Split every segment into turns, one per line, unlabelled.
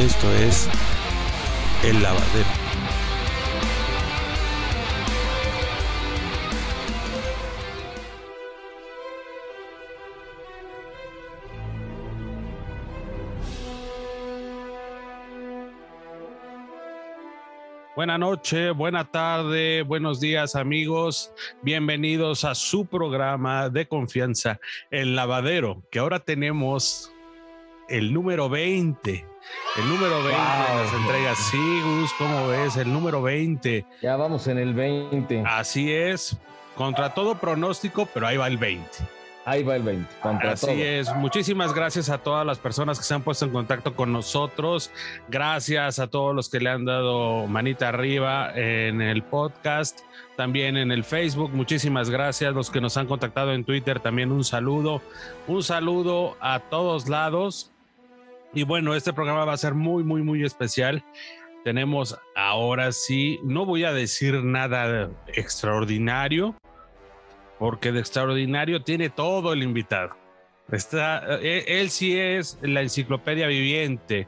Esto es El Lavadero. Buenas noches, buena tarde, buenos días amigos. Bienvenidos a su programa de confianza, El Lavadero, que ahora tenemos el número 20. El número 20 de las entregas. Sí, Gus, ¿cómo ves? El número 20.
Ya vamos en el 20.
Así es. Contra todo pronóstico, pero ahí va el 20.
Ahí va el 20. Contra
Así es. Muchísimas gracias a todas las personas que se han puesto en contacto con nosotros. Gracias a todos los que le han dado manita arriba en el podcast, también en el Facebook. Muchísimas gracias. Los que nos han contactado en Twitter, también un saludo. Un saludo a todos lados. Y bueno, este programa va a ser muy, muy, muy especial. Tenemos ahora sí, no voy a decir nada extraordinario, porque de extraordinario tiene todo el invitado. Está, él, él sí es la enciclopedia viviente.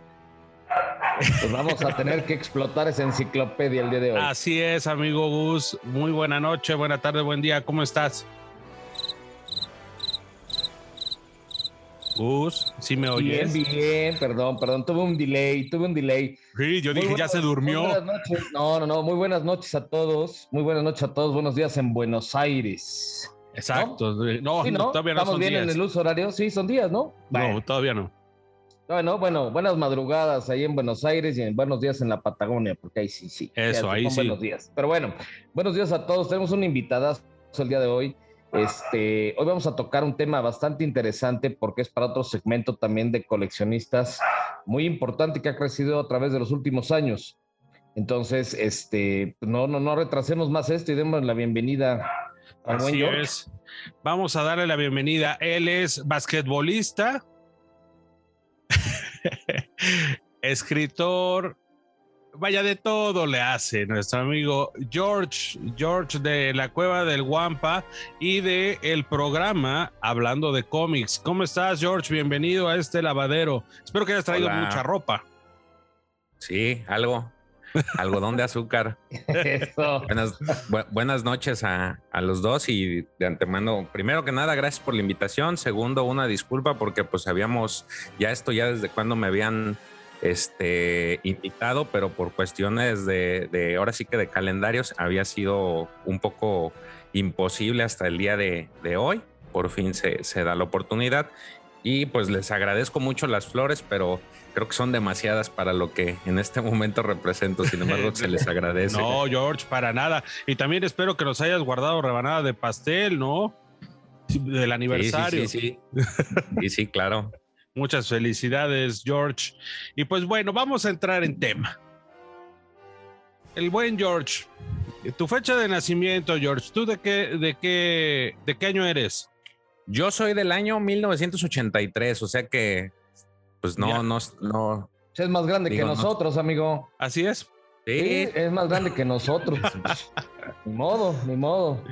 Pues vamos a tener que explotar esa enciclopedia el día de hoy.
Así es, amigo Gus. Muy buena noche, buena tarde, buen día. ¿Cómo estás? Gus, ¿sí me oyes?
Bien, bien, perdón, perdón, tuve un delay, tuve un delay.
Sí, yo
Muy
dije, ya
buenas-
se durmió.
No, no, no, muy buenas noches a todos, muy buenas noches a todos, buenos días en Buenos Aires.
Exacto. No,
Sí,
no, todavía no
¿Estamos
son
bien
días.
en el uso horario? Sí, son días, ¿no?
No, todavía no.
Bueno, bueno, buenas madrugadas ahí en Buenos Aires y en buenos días en la Patagonia, porque ahí sí, sí.
Eso,
Ya
ahí sí.
Buenos días. Pero bueno, buenos días a todos. Tenemos un invitado el día de hoy. Este, hoy vamos a tocar un tema bastante interesante porque es para otro segmento también de coleccionistas muy importante que ha crecido a través de los últimos años. Entonces, este, no, no, no retrasemos más esto y demos la bienvenida buen
Así es. Vamos a darle la bienvenida. Él es basquetbolista, escritor, vaya de todo le hace nuestro amigo George, George de la Cueva del Guampa y de el programa Hablando de cómics. ¿Cómo estás, George? Bienvenido a este lavadero. Espero que hayas traído
Hola.
mucha ropa.
Sí, algo. Algodón de azúcar.
Eso.
Buenas, bu- buenas noches a, a los dos y de antemano, primero que nada, gracias por la invitación. Segundo, una disculpa porque pues habíamos ya esto ya desde cuando me habían este, invitado, pero por cuestiones de, de ahora sí que de calendarios había sido un poco imposible hasta el día de, de hoy. Por fin se, se da la oportunidad y pues les agradezco mucho las flores, pero creo que son demasiadas para lo que en este momento represento. Sin embargo, se les agradece.
No, George, para nada. Y también espero que nos hayas guardado rebanada de pastel, ¿no? Del
Sí,
aniversario.
Sí, sí, sí. Sí, sí, claro.
Muchas felicidades, George. Y pues bueno, vamos a entrar en tema. El buen George, tu fecha de nacimiento, George, ¿tú de qué, de qué, de qué año eres?
Yo soy del año 1983, o sea que, pues no,
Ya.
no, no.
Es más grande
Digo,
que
no.
nosotros, amigo.
Así es.
Sí,
Sí,
es más grande que nosotros. ni modo, ni modo.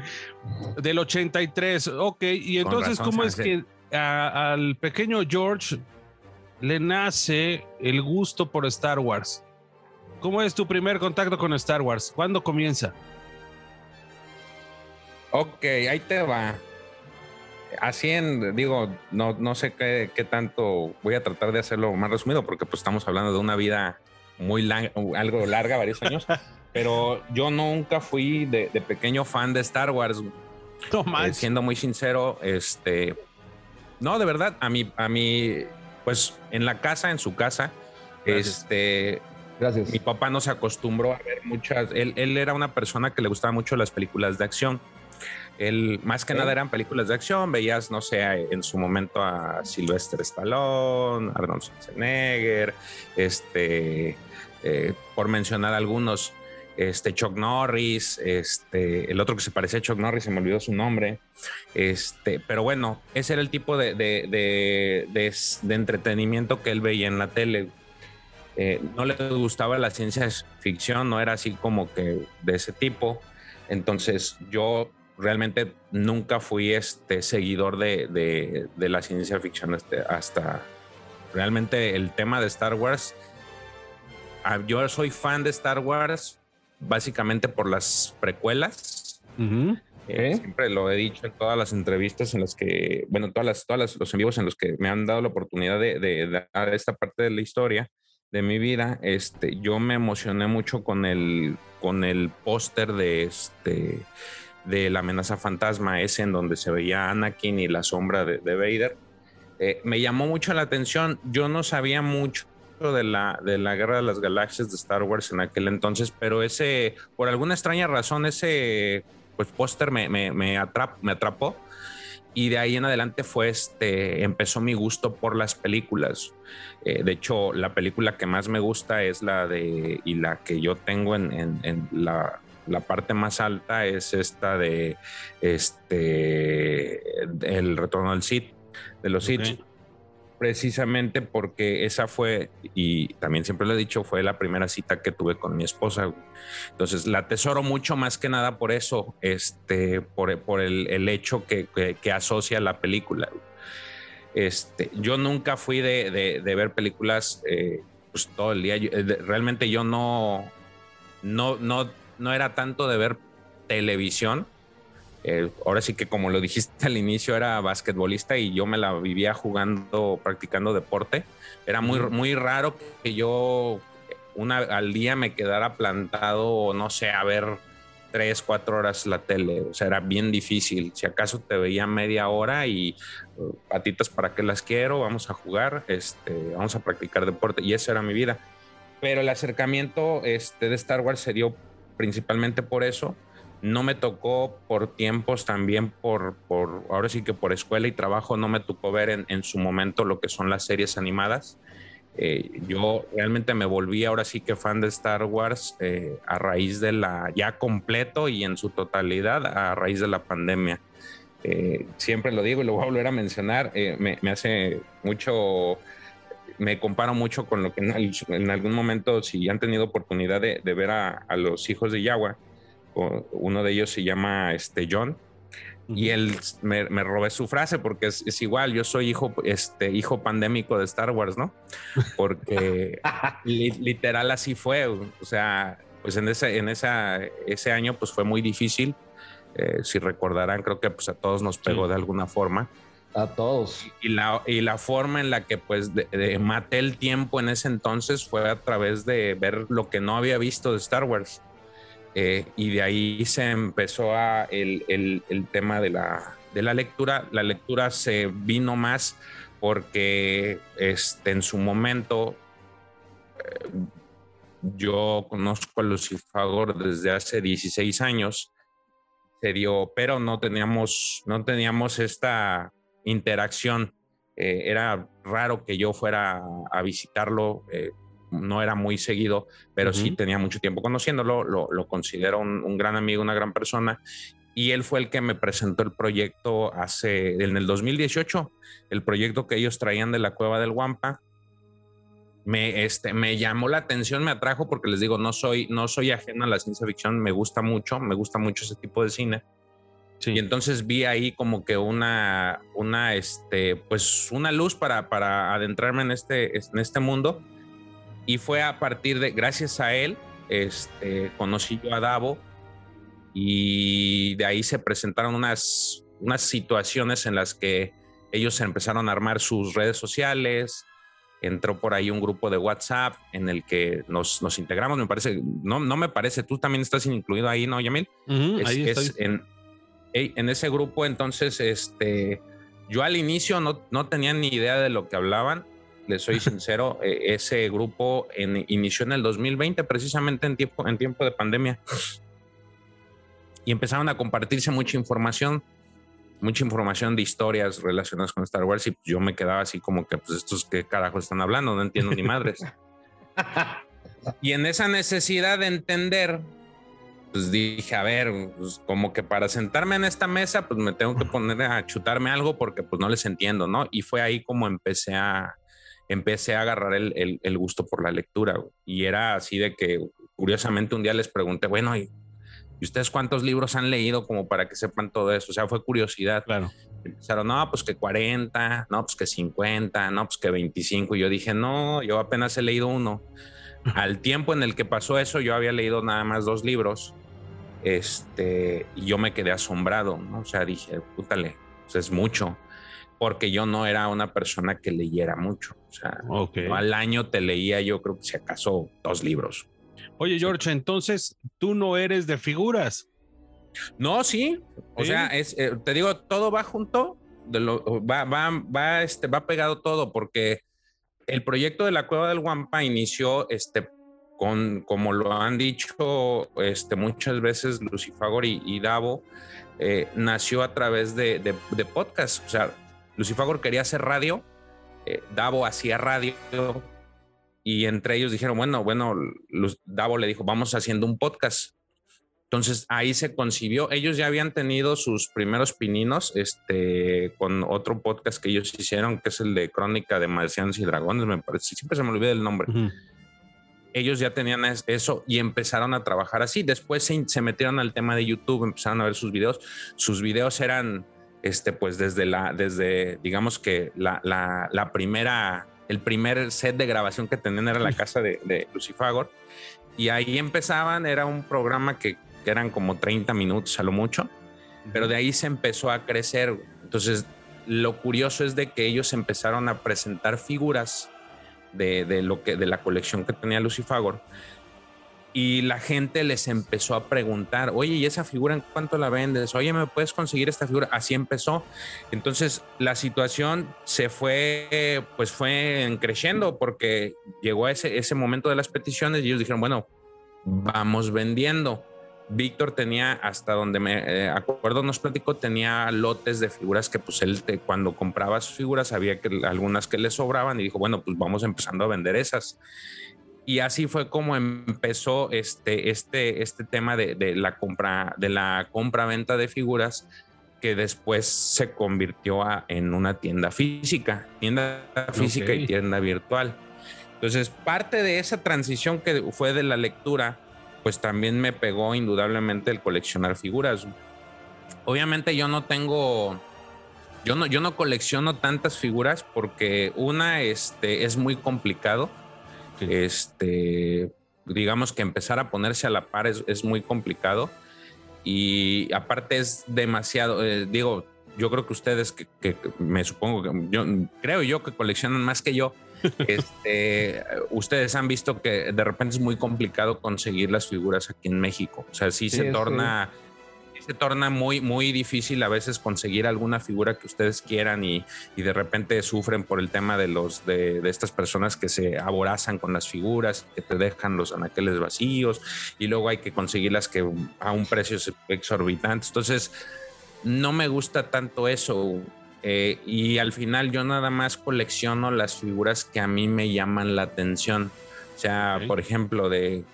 Del 83, ok. Y entonces,
razón,
¿cómo es que a- al pequeño George le nace el gusto por Star Wars? ¿Cómo es tu primer contacto con Star Wars? ¿Cuándo comienza?
ok, ahí te va. Así en, digo, no, no sé qué, qué tanto, voy a tratar de hacerlo más resumido porque pues estamos hablando de una vida muy larga, algo larga, varios años, pero yo nunca fui de, de pequeño fan de Star Wars.
No
Eh,
manches.
siendo muy sincero, este, no, de verdad, a mí, a mí, pues en la casa, en su casa,
Gracias.
este,
Gracias.
mi papá no se acostumbró a ver muchas, él, él era una persona que le gustaba mucho las películas de acción. Él, más que nada eran películas de acción, veías, no sé, en su momento a Sylvester Stallone, Arnold Schwarzenegger, este, eh, por mencionar algunos, este Chuck Norris, este, el otro que se parecía a Chuck Norris, se me olvidó su nombre, este, pero bueno, ese era el tipo de, de, de- entretenimiento que él veía en la tele. Eh, no le gustaba la ciencia ficción, no era así como que de ese tipo. Entonces yo realmente nunca fui este seguidor de la ciencia ficción este, hasta realmente el tema de Star Wars ah, yo soy fan de Star Wars básicamente por las precuelas. Eh, siempre lo he dicho en todas las entrevistas en las que, bueno, todas las, todas los envíos en los que me han dado la oportunidad de, de, dar esta parte de la historia de mi vida, este, yo me emocioné mucho con el, con el póster de este, de la amenaza fantasma, ese en donde se veía Anakin y la sombra de, de Vader. Eh, me llamó mucho la atención. Yo no sabía mucho de la, de la Guerra de las Galaxias de Star Wars en aquel entonces, pero ese, por alguna extraña razón, ese pues póster me, me, me, me atrapó. Y de ahí en adelante fue este, empezó mi gusto por las películas. Eh, de hecho, la película que más me gusta es la de, y la que yo tengo en, en, la, la, parte más alta es esta de, este, El Retorno del Sith, de los Sith precisamente porque esa fue, y también siempre lo he dicho, fue la primera cita que tuve con mi esposa. Entonces la atesoro mucho más que nada por eso, este, por, por el, hecho que, que, asocia la película. Este, yo nunca fui de, de, ver películas eh, pues, todo el día. Eh, realmente yo no, no, no, no era tanto de ver televisión eh, ahora sí que como lo dijiste al inicio, era basquetbolista y yo me la vivía jugando, practicando deporte. Era muy, muy raro que yo una, al día me quedara plantado, no sé, a ver tres, cuatro horas la tele. O sea, era bien difícil. Si acaso te veía media hora y uh, patitas para qué las quiero, vamos a jugar, este, vamos a practicar deporte. Y esa era mi vida. Pero el acercamiento este, de Star Wars se dio principalmente por eso no me tocó por tiempos también, por, por ahora sí que por escuela y trabajo, no me tocó ver en, su momento lo que son las series animadas. Eh, yo realmente me volví ahora sí que fan de Star Wars eh, a raíz de la, ya completo y en su totalidad, a raíz de la pandemia. Eh, siempre lo digo y lo voy a volver a mencionar, me, hace mucho, me comparo mucho con lo que en, algún momento, si han tenido oportunidad de, ver a, a los hijos de Yagua, uno de ellos se llama este John y él me, me, robé su frase porque es, igual, yo soy hijo, este, hijo pandémico de Star Wars, ¿no? Porque literal así fue, o sea, pues en ese, en esa, ese año pues fue muy difícil, eh, si recordarán, creo que pues a todos nos pegó de alguna forma.
A todos.
Y la, y la forma en la que pues de, maté el tiempo en ese entonces fue a través de ver lo que no había visto de Star Wars. Eh, y de ahí se empezó el, el tema de la, de la, lectura. La lectura se vino más porque este, en su momento eh, yo conozco a Lucifagor desde hace 16 años, se dio, pero no teníamos, no teníamos esta interacción. Eh, era raro que yo fuera a visitarlo no era muy seguido, pero sí tenía mucho tiempo conociéndolo, lo, considero un, gran amigo, una gran persona. Y él fue el que me presentó el proyecto hace, en el 2018, el proyecto que ellos traían de la cueva del Guampa. Me, este, me llamó la atención, me atrajo porque les digo, no soy, no soy ajeno a la ciencia ficción, me gusta mucho, me gusta mucho ese tipo de cine. Y entonces vi ahí como que una, una, este, pues una luz para, para adentrarme en este, en este mundo y fue a partir de, gracias a él, este, conocí yo a Davo y de ahí se presentaron unas, unas situaciones en las que ellos empezaron a armar sus redes sociales, entró por ahí un grupo de WhatsApp en el que nos, nos integramos, me parece, no, no me parece, tú también estás incluido ahí, ¿no, Yamil?
ahí es
en, en, ese grupo, entonces, este, yo al inicio no, no tenía ni idea de lo que hablaban, les soy sincero, eh, ese grupo inició en el 2020, precisamente en tiempo, en tiempo de pandemia. Y empezaron a compartirse mucha información, mucha información de historias relacionadas con Star Wars. Y yo me quedaba así como que, pues, estos qué carajos están hablando, no entiendo ni madres. y en esa necesidad de entender, pues dije, a ver, pues, como que para sentarme en esta mesa, pues me tengo que poner a chutarme algo porque pues no les entiendo, ¿no? Y fue ahí como empecé a, empecé a agarrar el, el, gusto por la lectura. Y era así de que, curiosamente, un día les pregunté, bueno, ¿y, ustedes cuántos libros han leído como para que sepan todo eso? O sea, fue curiosidad.
Claro.
Empezaron, no, pues que 40, no, pues que 50, no, pues que 25. Y yo dije, no, yo apenas he leído uno. Al tiempo en el que pasó eso, yo había leído nada más dos libros. Este, y yo me quedé asombrado, ¿no? O sea, dije, pútale, pues es mucho. Porque yo no era una persona que leyera mucho. O sea, al año te leía, yo creo que si acaso dos libros.
Oye, George, entonces tú no eres de figuras.
No, sí. O sea, es, eh, te digo, todo va junto, de lo, va, va, va, este, va pegado todo, porque el proyecto de la Cueva del Guampa inició este, con, como lo han dicho este, muchas veces Lucifagor y, Davo, eh, nació a través de, de, podcast. O sea, Lucifagor quería hacer radio, eh, Davo hacía radio, y entre ellos dijeron, bueno, bueno, Davo le dijo, vamos haciendo un podcast. Entonces ahí se concibió. Ellos ya habían tenido sus primeros pininos este, con otro podcast que ellos hicieron, que es el de Crónica de Marcianos y Dragones, me parece. Siempre se me olvida el nombre. Ellos ya tenían eso y empezaron a trabajar así. Después se, metieron al tema de YouTube, empezaron a ver sus videos. Sus videos eran, este, pues desde la, desde, digamos que la, la, primera, el primer set de grabación que tenían era la casa de, de Lucifagor. Y ahí empezaban, era un programa que que eran como 30 minutos a lo mucho, pero de ahí se empezó a crecer. Entonces, lo curioso es de que ellos empezaron a presentar figuras de, de lo que, de la colección que tenía Lucifagor y la gente les empezó a preguntar, oye, ¿y esa figura en cuánto la vendes? Oye, ¿me puedes conseguir esta figura? Así empezó. Entonces la situación se fue, pues fue creciendo porque llegó a ese, ese momento de las peticiones y ellos dijeron, bueno, vamos vendiendo. Víctor tenía, hasta donde me eh, acuerdo, nos platicó, tenía lotes de figuras que pues él cuando compraba sus figuras había que, algunas que le sobraban y dijo, bueno, pues vamos empezando a vender esas. Y así fue como empezó este, este, este tema de, la compra, de la compra-venta de figuras que después se convirtió en una tienda física, tienda física y tienda virtual. Entonces, parte de esa transición que fue de la lectura pues también me pegó indudablemente el coleccionar figuras. Obviamente yo no tengo, yo no, yo no colecciono tantas figuras porque una, este, es muy complicado. Este, digamos que empezar a ponerse a la par es, muy complicado y aparte es demasiado, eh, digo, yo creo que ustedes que, que, me supongo que yo creo yo que coleccionan más que yo, este, ustedes han visto que de repente es muy complicado conseguir las figuras aquí en México. O sea, sí, se torna... Se torna muy, muy difícil a veces conseguir alguna figura que ustedes quieran y, y de repente sufren por el tema de los de, de, estas personas que se aborazan con las figuras, que te dejan los anaqueles vacíos y luego hay que conseguirlas que a un precio exorbitante. Entonces, no me gusta tanto eso. Eh, y al final yo nada más colecciono las figuras que a mí me llaman la atención. O sea, por ejemplo, de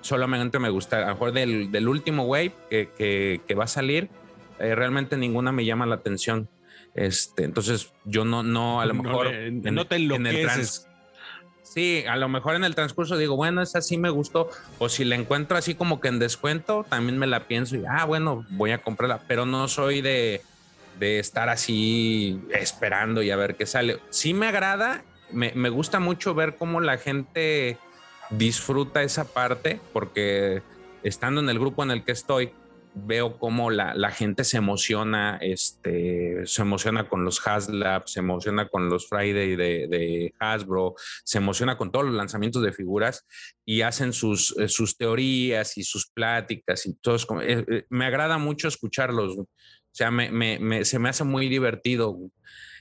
solamente me gusta, a lo mejor del, último wave que, que, va a salir, eh, realmente ninguna me llama la atención. Este, entonces yo no, no, a lo mejor
no, te en el trans,
Sí, a lo mejor en el transcurso digo, bueno, esa sí me gustó. O si la encuentro así como que en descuento, también me la pienso y, ah, bueno, voy a comprarla. Pero no soy de, de estar así esperando y a ver qué sale. Sí me agrada, me, gusta mucho ver cómo la gente disfruta esa parte, porque estando en el grupo en el que estoy, veo cómo la, gente se emociona, este, se emociona con los Haslab, se emociona con los Friday de, Hasbro, se emociona con todos los lanzamientos de figuras y hacen sus, eh, sus teorías y sus pláticas y todo. Eh, eh, me agrada mucho escucharlos. O sea, me, se me hace muy divertido.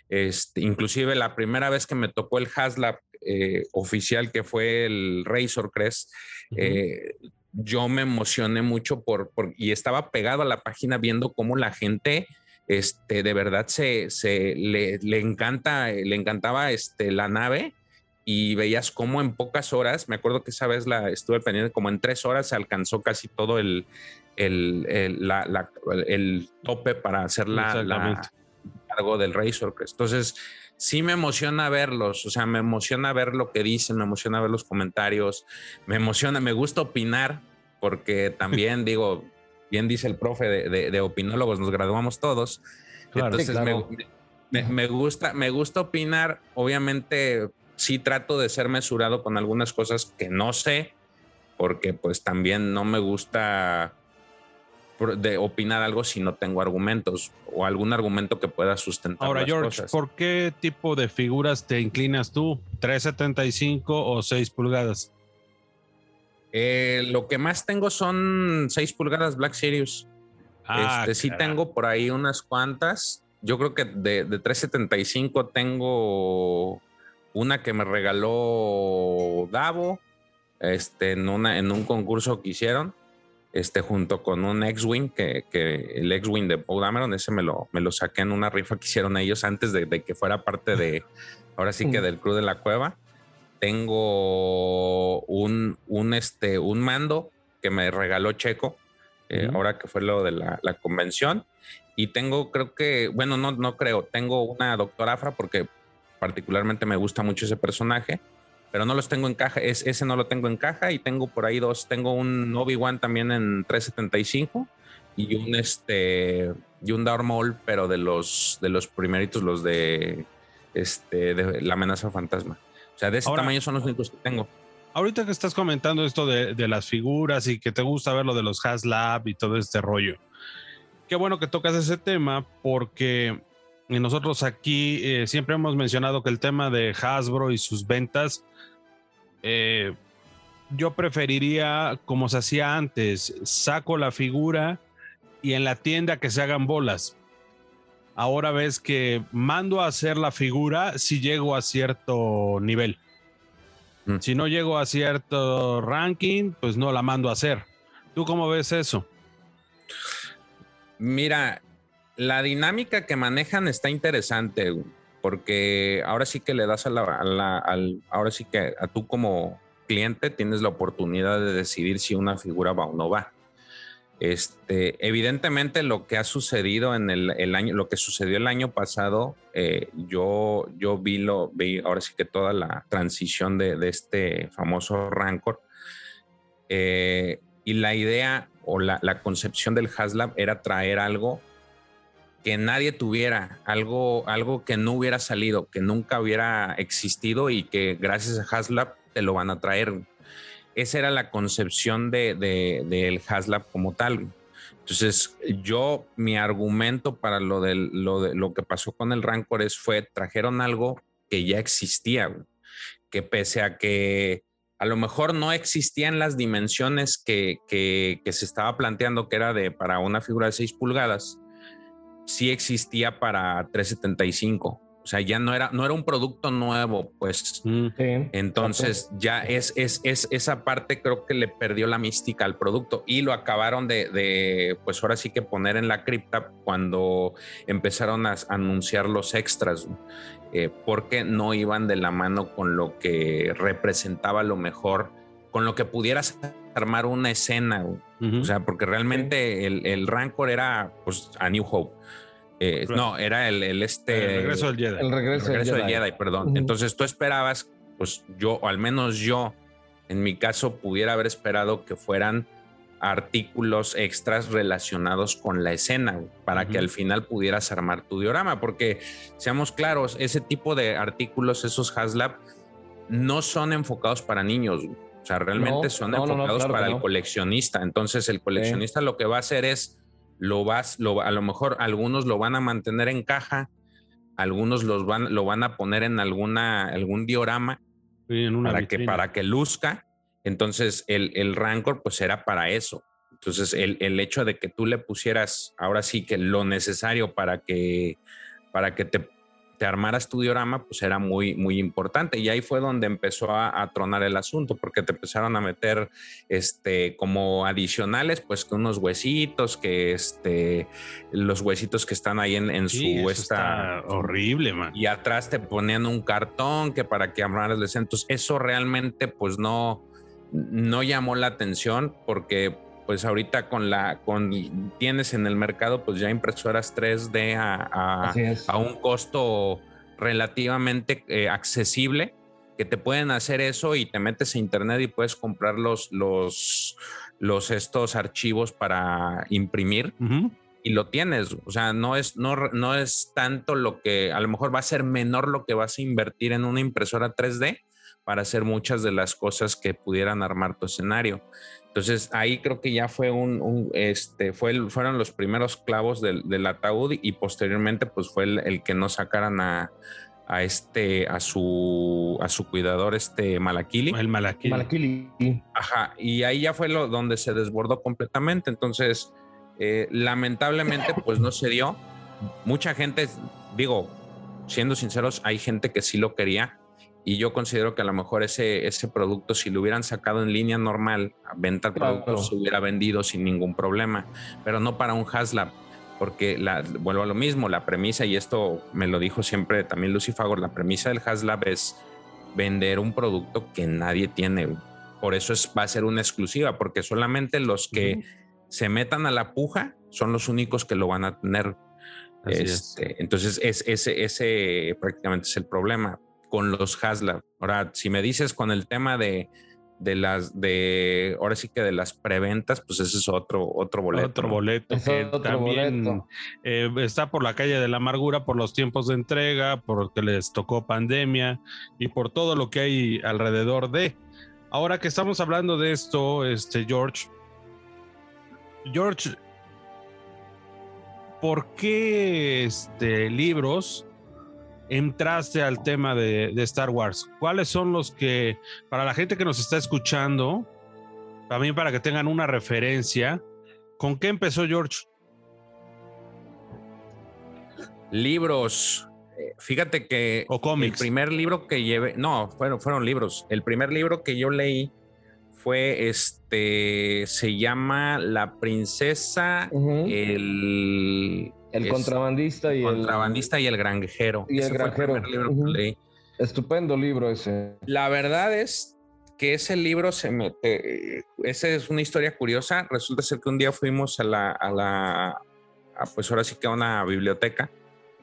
Este, inclusive la primera vez que me tocó el Haslab eh, oficial, que fue el Razor Crest, eh, yo me emocioné mucho por, y estaba pegado a la página viendo cómo la gente este, de verdad se, se le, le, encanta, le encantaba este, la nave y veías cómo en pocas horas, me acuerdo que esa vez la estuve pendiente, como en tres horas se alcanzó casi todo el, el, el, tope para hacer la, la cargo del Razor Entonces, sí me emociona verlos, o sea, me emociona ver lo que dicen, me emociona ver los comentarios, me emociona, me gusta opinar, porque también digo, bien dice el profe de, de, opinólogos, nos graduamos todos. Entonces, Me, me, gusta, me gusta opinar, obviamente sí trato de ser mesurado con algunas cosas que no sé, porque pues también no me gusta de opinar algo si no tengo argumentos o algún argumento que pueda sustentar.
Ahora, George, ¿por qué tipo de figuras te inclinas tú? ¿375 o 6 pulgadas?
Eh, lo que más tengo son 6 pulgadas Black Series. Ah, este, sí tengo por ahí unas cuantas. Yo creo que de, de 375 tengo una que me regaló Davo este, en, una, en un concurso que hicieron este, junto con un X-Wing, que, el X-Wing de Paul Dameron, ese me lo, me lo saqué en una rifa que hicieron ellos antes de, que fuera parte de, ahora sí que del crew de la cueva. Tengo un, un, este, un mando que me regaló Checo, eh, ahora que fue lo de la, convención. Y tengo, creo que, bueno, no, no creo, tengo una doctora Afra porque particularmente me gusta mucho ese personaje pero no los tengo en caja. Es, ese no lo tengo en caja y tengo por ahí dos. Tengo un Obi-Wan también en 375 y un este y un Darth Maul, pero de los de los primeritos, los de este de la amenaza fantasma. O sea, de ese tamaño son los únicos que tengo.
Ahorita que estás comentando esto de, de las figuras y que te gusta ver lo de los HasLab y todo este rollo. Qué bueno que tocas ese tema porque nosotros aquí eh, siempre hemos mencionado que el tema de Hasbro y sus ventas eh, yo preferiría, como se hacía antes, saco la figura y en la tienda que se hagan bolas. Ahora ves que mando a hacer la figura si llego a cierto nivel. Mm. Si no llego a cierto ranking, pues no la mando a hacer. ¿Tú cómo ves eso?
Mira, la dinámica que manejan está interesante porque ahora sí que le das a la, al, ahora sí que a tú como cliente tienes la oportunidad de decidir si una figura va o no va. Este, evidentemente lo que ha sucedido en el, año, lo que sucedió el año pasado, eh, yo, yo vi lo, vi ahora sí que toda la transición de, este famoso Rancor. Eh, y la idea o la, la concepción del HasLab era traer algo que nadie tuviera, algo, algo que no hubiera salido, que nunca hubiera existido y que gracias a HasLab te lo van a traer. Esa era la concepción del de, de, HasLab como tal. Entonces, yo, mi argumento para lo, de, lo, de, lo que pasó con el Rancor es fue, trajeron algo que ya existía, que pese a que a lo mejor no existían las dimensiones que, que, que se estaba planteando que era de para una figura de 6 pulgadas, sí existía para 375. O sea, ya no era, no era un producto nuevo, pues. Mm. Entonces, ya es, es, es, esa parte creo que le perdió la mística al producto y lo acabaron de, de, pues ahora sí que poner en la cripta cuando empezaron a anunciar los extras, eh, porque no iban de la mano con lo que representaba lo mejor, con lo que pudieras armar una escena. O sea, porque realmente el, el Rancor era pues a New Hope eh, no, era el, el, este.
El regreso del Jedi.
El regreso, del Jedi. perdón. Entonces tú esperabas, pues yo, o al menos yo, en mi caso, pudiera haber esperado que fueran artículos extras relacionados con la escena para que al final pudieras armar tu diorama, porque seamos claros, ese tipo de artículos, esos HasLab, no son enfocados para niños. O sea, realmente son enfocados para el coleccionista. Entonces, el coleccionista lo que va a hacer es lo vas, lo, a lo mejor algunos lo van a mantener en caja, algunos los van, lo van a poner en alguna, algún diorama para, que, para que luzca. Entonces el, el Rancor pues era para eso. Entonces el, el, hecho de que tú le pusieras ahora sí que lo necesario para que, para que te te armaras tu diorama, pues era muy, muy importante. Y ahí fue donde empezó a, tronar el asunto, porque te empezaron a meter este, como adicionales, pues con unos huesitos, que este, los huesitos que están ahí en, en su
esta, horrible, man.
Y atrás te ponían un cartón que para que armaras el Entonces, eso realmente, pues no, no llamó la atención, porque pues ahorita con la con tienes en el mercado pues ya impresoras 3D a, a, un costo relativamente eh, accesible que te pueden hacer eso y te metes a internet y puedes comprar los, los, los estos archivos para imprimir. y lo tienes. O sea, no es, no, no es tanto lo que, a lo mejor va a ser menor lo que vas a invertir en una impresora 3D para hacer muchas de las cosas que pudieran armar tu escenario. Entonces ahí creo que ya fue un, este, fue fueron los primeros clavos del, ataúd y posteriormente pues fue el, que no sacaran a, a, este, a su, a su cuidador, este Malaquili.
El Malaquili.
Malaquili.
Ajá, y ahí ya fue lo donde se desbordó completamente. Entonces, eh, lamentablemente, pues no se dio. Mucha gente, digo, siendo sinceros, hay gente que sí lo quería, y yo considero que a lo mejor ese, ese producto, si lo hubieran sacado en línea normal, a venta producto, se hubiera vendido sin ningún problema, pero no para un Haslab, porque la, vuelvo a lo mismo, la premisa, y esto me lo dijo siempre también Lucy Fagor, la premisa del Haslab es vender un producto que nadie tiene. Por eso es, va a ser una exclusiva, porque solamente los que se metan a la puja son los únicos que lo van a tener. Este, entonces, es, ese, ese prácticamente es el problema con los Haslab. Ahora, si me dices con el tema de, de las de ahora sí que de las preventas, pues ese es otro otro boleto.
Otro boleto que también eh, está por la calle de la amargura por los tiempos de entrega, porque les tocó pandemia y por todo lo que hay alrededor de. Ahora que estamos hablando de esto, este George, George, ¿por qué este, libros entraste al tema de, Star Wars? ¿Cuáles son los que, para la gente que nos está escuchando, también para que tengan una referencia, ¿con qué empezó George?
Libros. Eh, fíjate que
o cómics.
el primer libro que llevé, no, fueron, fueron libros. El primer libro que yo leí fue este, se llama La princesa, el
el contrabandista y
el contrabandista y el granjero.
Y el granjero. Estupendo libro ese.
La verdad es que ese libro se mete. Esa es una historia curiosa. Resulta ser que un día fuimos a la, a la, pues ahora sí que a una biblioteca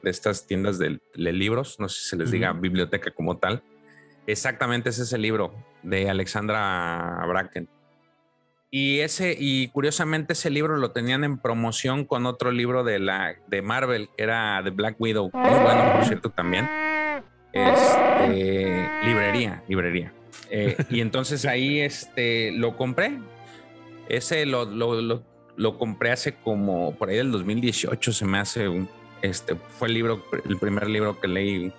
de estas tiendas de, libros. No sé si se les diga biblioteca como tal. Exactamente ese es el libro de Alexandra Bracken. Y ese, y curiosamente ese libro lo tenían en promoción con otro libro de la de Marvel, que era The Black Widow. Muy bueno, por cierto, también. Este, librería, librería. Eh, y entonces ahí este, lo compré. Ese lo, lo, lo, compré hace como por ahí del 2018, se me hace un, este fue el libro, el primer libro que leí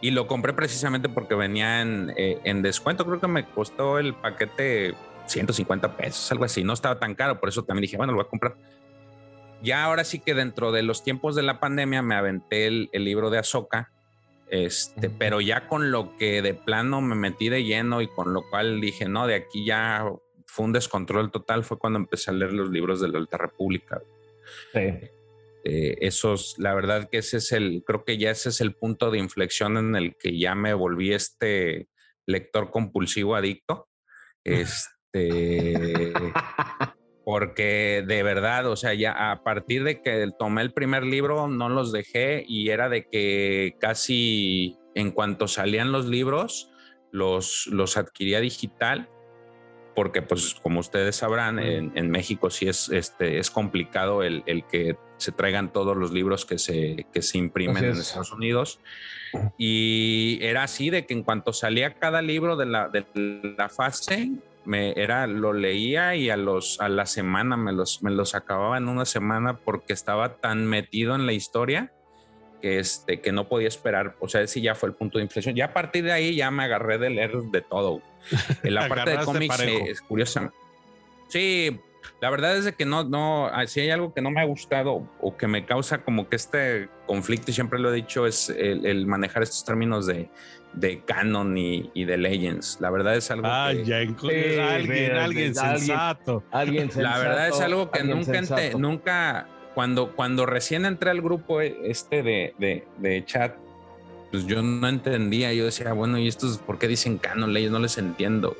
y lo compré precisamente porque venía en, eh, en descuento. Creo que me costó el paquete 150 pesos, algo así. No estaba tan caro, por eso también dije, bueno, lo voy a comprar. Ya ahora sí que dentro de los tiempos de la pandemia me aventé el, libro de Azoka, este, pero ya con lo que de plano me metí de lleno y con lo cual dije, no, de aquí ya fue un descontrol total, fue cuando empecé a leer los libros de la Alta República.
Sí.
Eh, esos, la verdad que ese es el, creo que ya ese es el punto de inflexión en el que ya me volví este lector compulsivo adicto. Este, este, porque de verdad, o sea, ya a partir de que tomé el primer libro, no los dejé y era de que casi en cuanto salían los libros, los, los adquiría digital, porque pues como ustedes sabrán, en, México sí es, este, es complicado el, que se traigan todos los libros que se, que se imprimen en Estados Unidos. Y era así de que en cuanto salía cada libro de la, de la fase, me era lo leía y a los a la semana me los me los acababa en una semana porque estaba tan metido en la historia que este que no podía esperar, o sea, ese ya fue el punto de inflexión. Ya a partir de ahí ya me agarré de leer de todo. En la parte de cómics eh, es curiosa. Sí, la verdad es que no, no, ah, si hay algo que no me ha gustado o que me causa como que este conflicto, y siempre lo he dicho, es el manejar estos términos de de canon y, de Legends. La verdad es algo
ah,
que...
Ya alguien, alguien sensato.
Alguien,
La verdad es algo que nunca, nunca, cuando, cuando recién entré al grupo este de, de, chat, pues yo no entendía. Yo decía, bueno, ¿y estos por qué dicen canon, Legends? No les entiendo.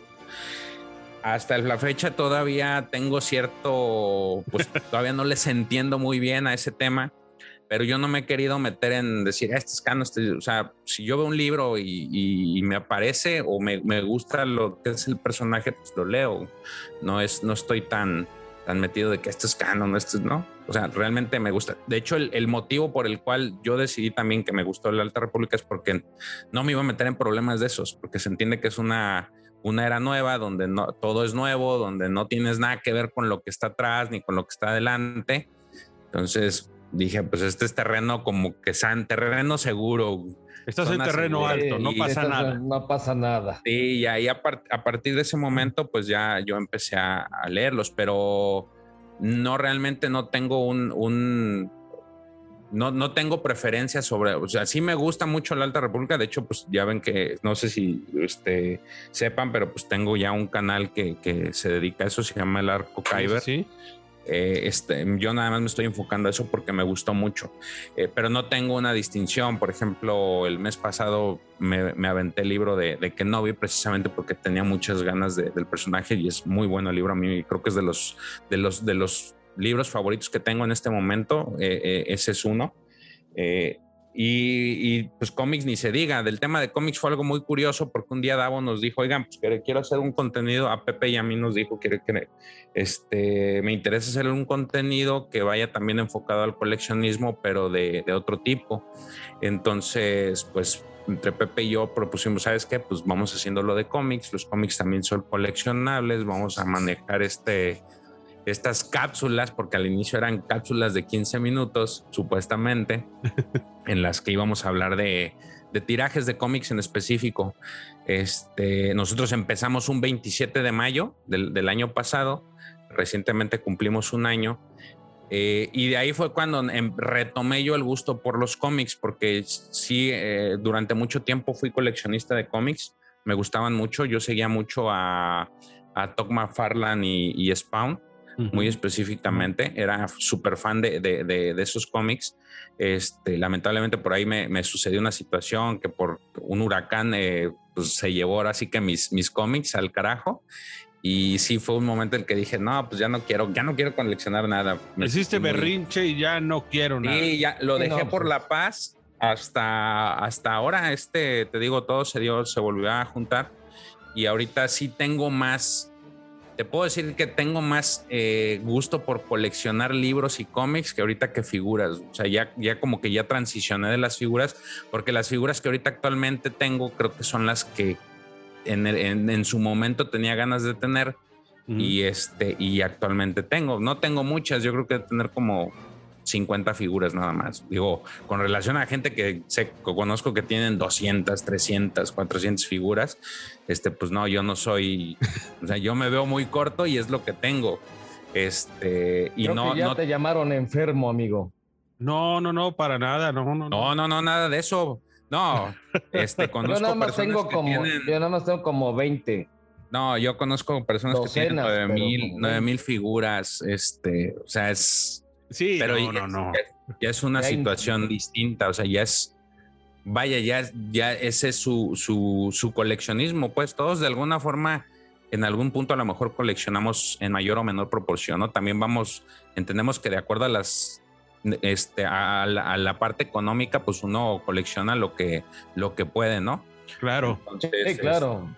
Hasta la fecha todavía tengo cierto, pues todavía no les entiendo muy bien a ese tema pero yo no me he querido meter en decir, ah, este es canon, este", o sea, si yo veo un libro y, me aparece o me, gusta lo que es el personaje, pues lo leo. No, es, no estoy tan, tan metido de que esto es canon, esto es no. O sea, realmente me gusta. De hecho, el, motivo por el cual yo decidí también que me gustó la Alta República es porque no me iba a meter en problemas de esos, porque se entiende que es una, una era nueva donde no, todo es nuevo, donde no tienes nada que ver con lo que está atrás ni con lo que está adelante. Entonces dije, pues este es terreno como que san, terreno seguro.
Estás en terreno alto, no pasa nada.
No pasa nada.
Sí, y ahí a, partir de ese momento, pues ya yo empecé a, leerlos, pero no realmente no tengo un, no, no tengo preferencia sobre, o sea, sí me gusta mucho la Alta República, de hecho, pues ya ven que, no sé si este, sepan, pero pues tengo ya un canal que, que se dedica a eso, se llama El Arco Kyber. Sí. Eh, este, yo nada más me estoy enfocando a eso porque me gustó mucho, eh, pero no tengo una distinción. Por ejemplo, el mes pasado me, aventé el libro de, de, Kenobi precisamente porque tenía muchas ganas del personaje y es muy bueno el libro. A mí creo que es de los, de los, de los libros favoritos que tengo en este momento. Eh, ese es uno. Y, pues cómics ni se diga. Del tema de cómics fue algo muy curioso porque un día Davo nos dijo, oigan, pues quiero hacer un contenido, a Pepe y a mí nos dijo, quiere que este, me interesa hacer un contenido que vaya también enfocado al coleccionismo, pero de, de otro tipo. Entonces, pues entre Pepe y yo propusimos, ¿sabes qué? Pues vamos haciendo lo de cómics, los cómics también son coleccionables, vamos a manejar este estas cápsulas, porque al inicio eran cápsulas de 15 minutos, supuestamente, en las que íbamos a hablar de, tirajes de cómics en específico. Este, nosotros empezamos un 27 de mayo del, año pasado, recientemente cumplimos un año, eh, y de ahí fue cuando em, retomé yo el gusto por los cómics, porque sí, eh, durante mucho tiempo fui coleccionista de cómics, me gustaban mucho, yo seguía mucho a, a Todd McFarlane y, y Spawn muy específicamente. Era súper fan de, de, esos cómics. Este, lamentablemente por ahí me, sucedió una situación que por un huracán eh, pues se llevó ahora sí que mis, mis cómics al carajo. Y sí fue un momento en el que dije, no, pues ya no quiero, ya no quiero coleccionar nada.
Me Hiciste berrinche y ya no quiero nada.
Sí, ya lo dejé por pues. la paz hasta, hasta ahora. Este, te digo, todo se dio, se volvió a juntar. Y ahorita sí tengo más te puedo decir que tengo más eh, gusto por coleccionar libros y cómics que ahorita que figuras. O sea, ya, ya como que ya transicioné de las figuras, porque las figuras que ahorita actualmente tengo creo que son las que en, en, su momento tenía ganas de tener y, este, y actualmente tengo. No tengo muchas, yo creo que tener como 50 figuras nada más. Digo, con relación a gente que sé, conozco que tienen 200, 300, 400 figuras, este, pues no, yo no soy, o sea, yo me veo muy corto y es lo que tengo. Este, y no,
ya
no
te llamaron enfermo, amigo.
No, no, no, para nada, no, no,
no, no, no, nada de eso. No, este, conozco
yo nada más tengo como, yo nada más tengo como 20.
No, yo conozco personas que tienen 9000 mil figuras, este, o sea, es
Sí, pero no, no,
Ya, es una situación distinta, o sea, ya es, vaya, ya, ya ese es su, su, su, coleccionismo, pues todos de alguna forma, en algún punto a lo mejor coleccionamos en mayor o menor proporción, ¿no? También vamos, entendemos que de acuerdo a las, este, a la, parte económica, pues uno colecciona lo que, lo que puede, ¿no?
Claro.
sí, claro.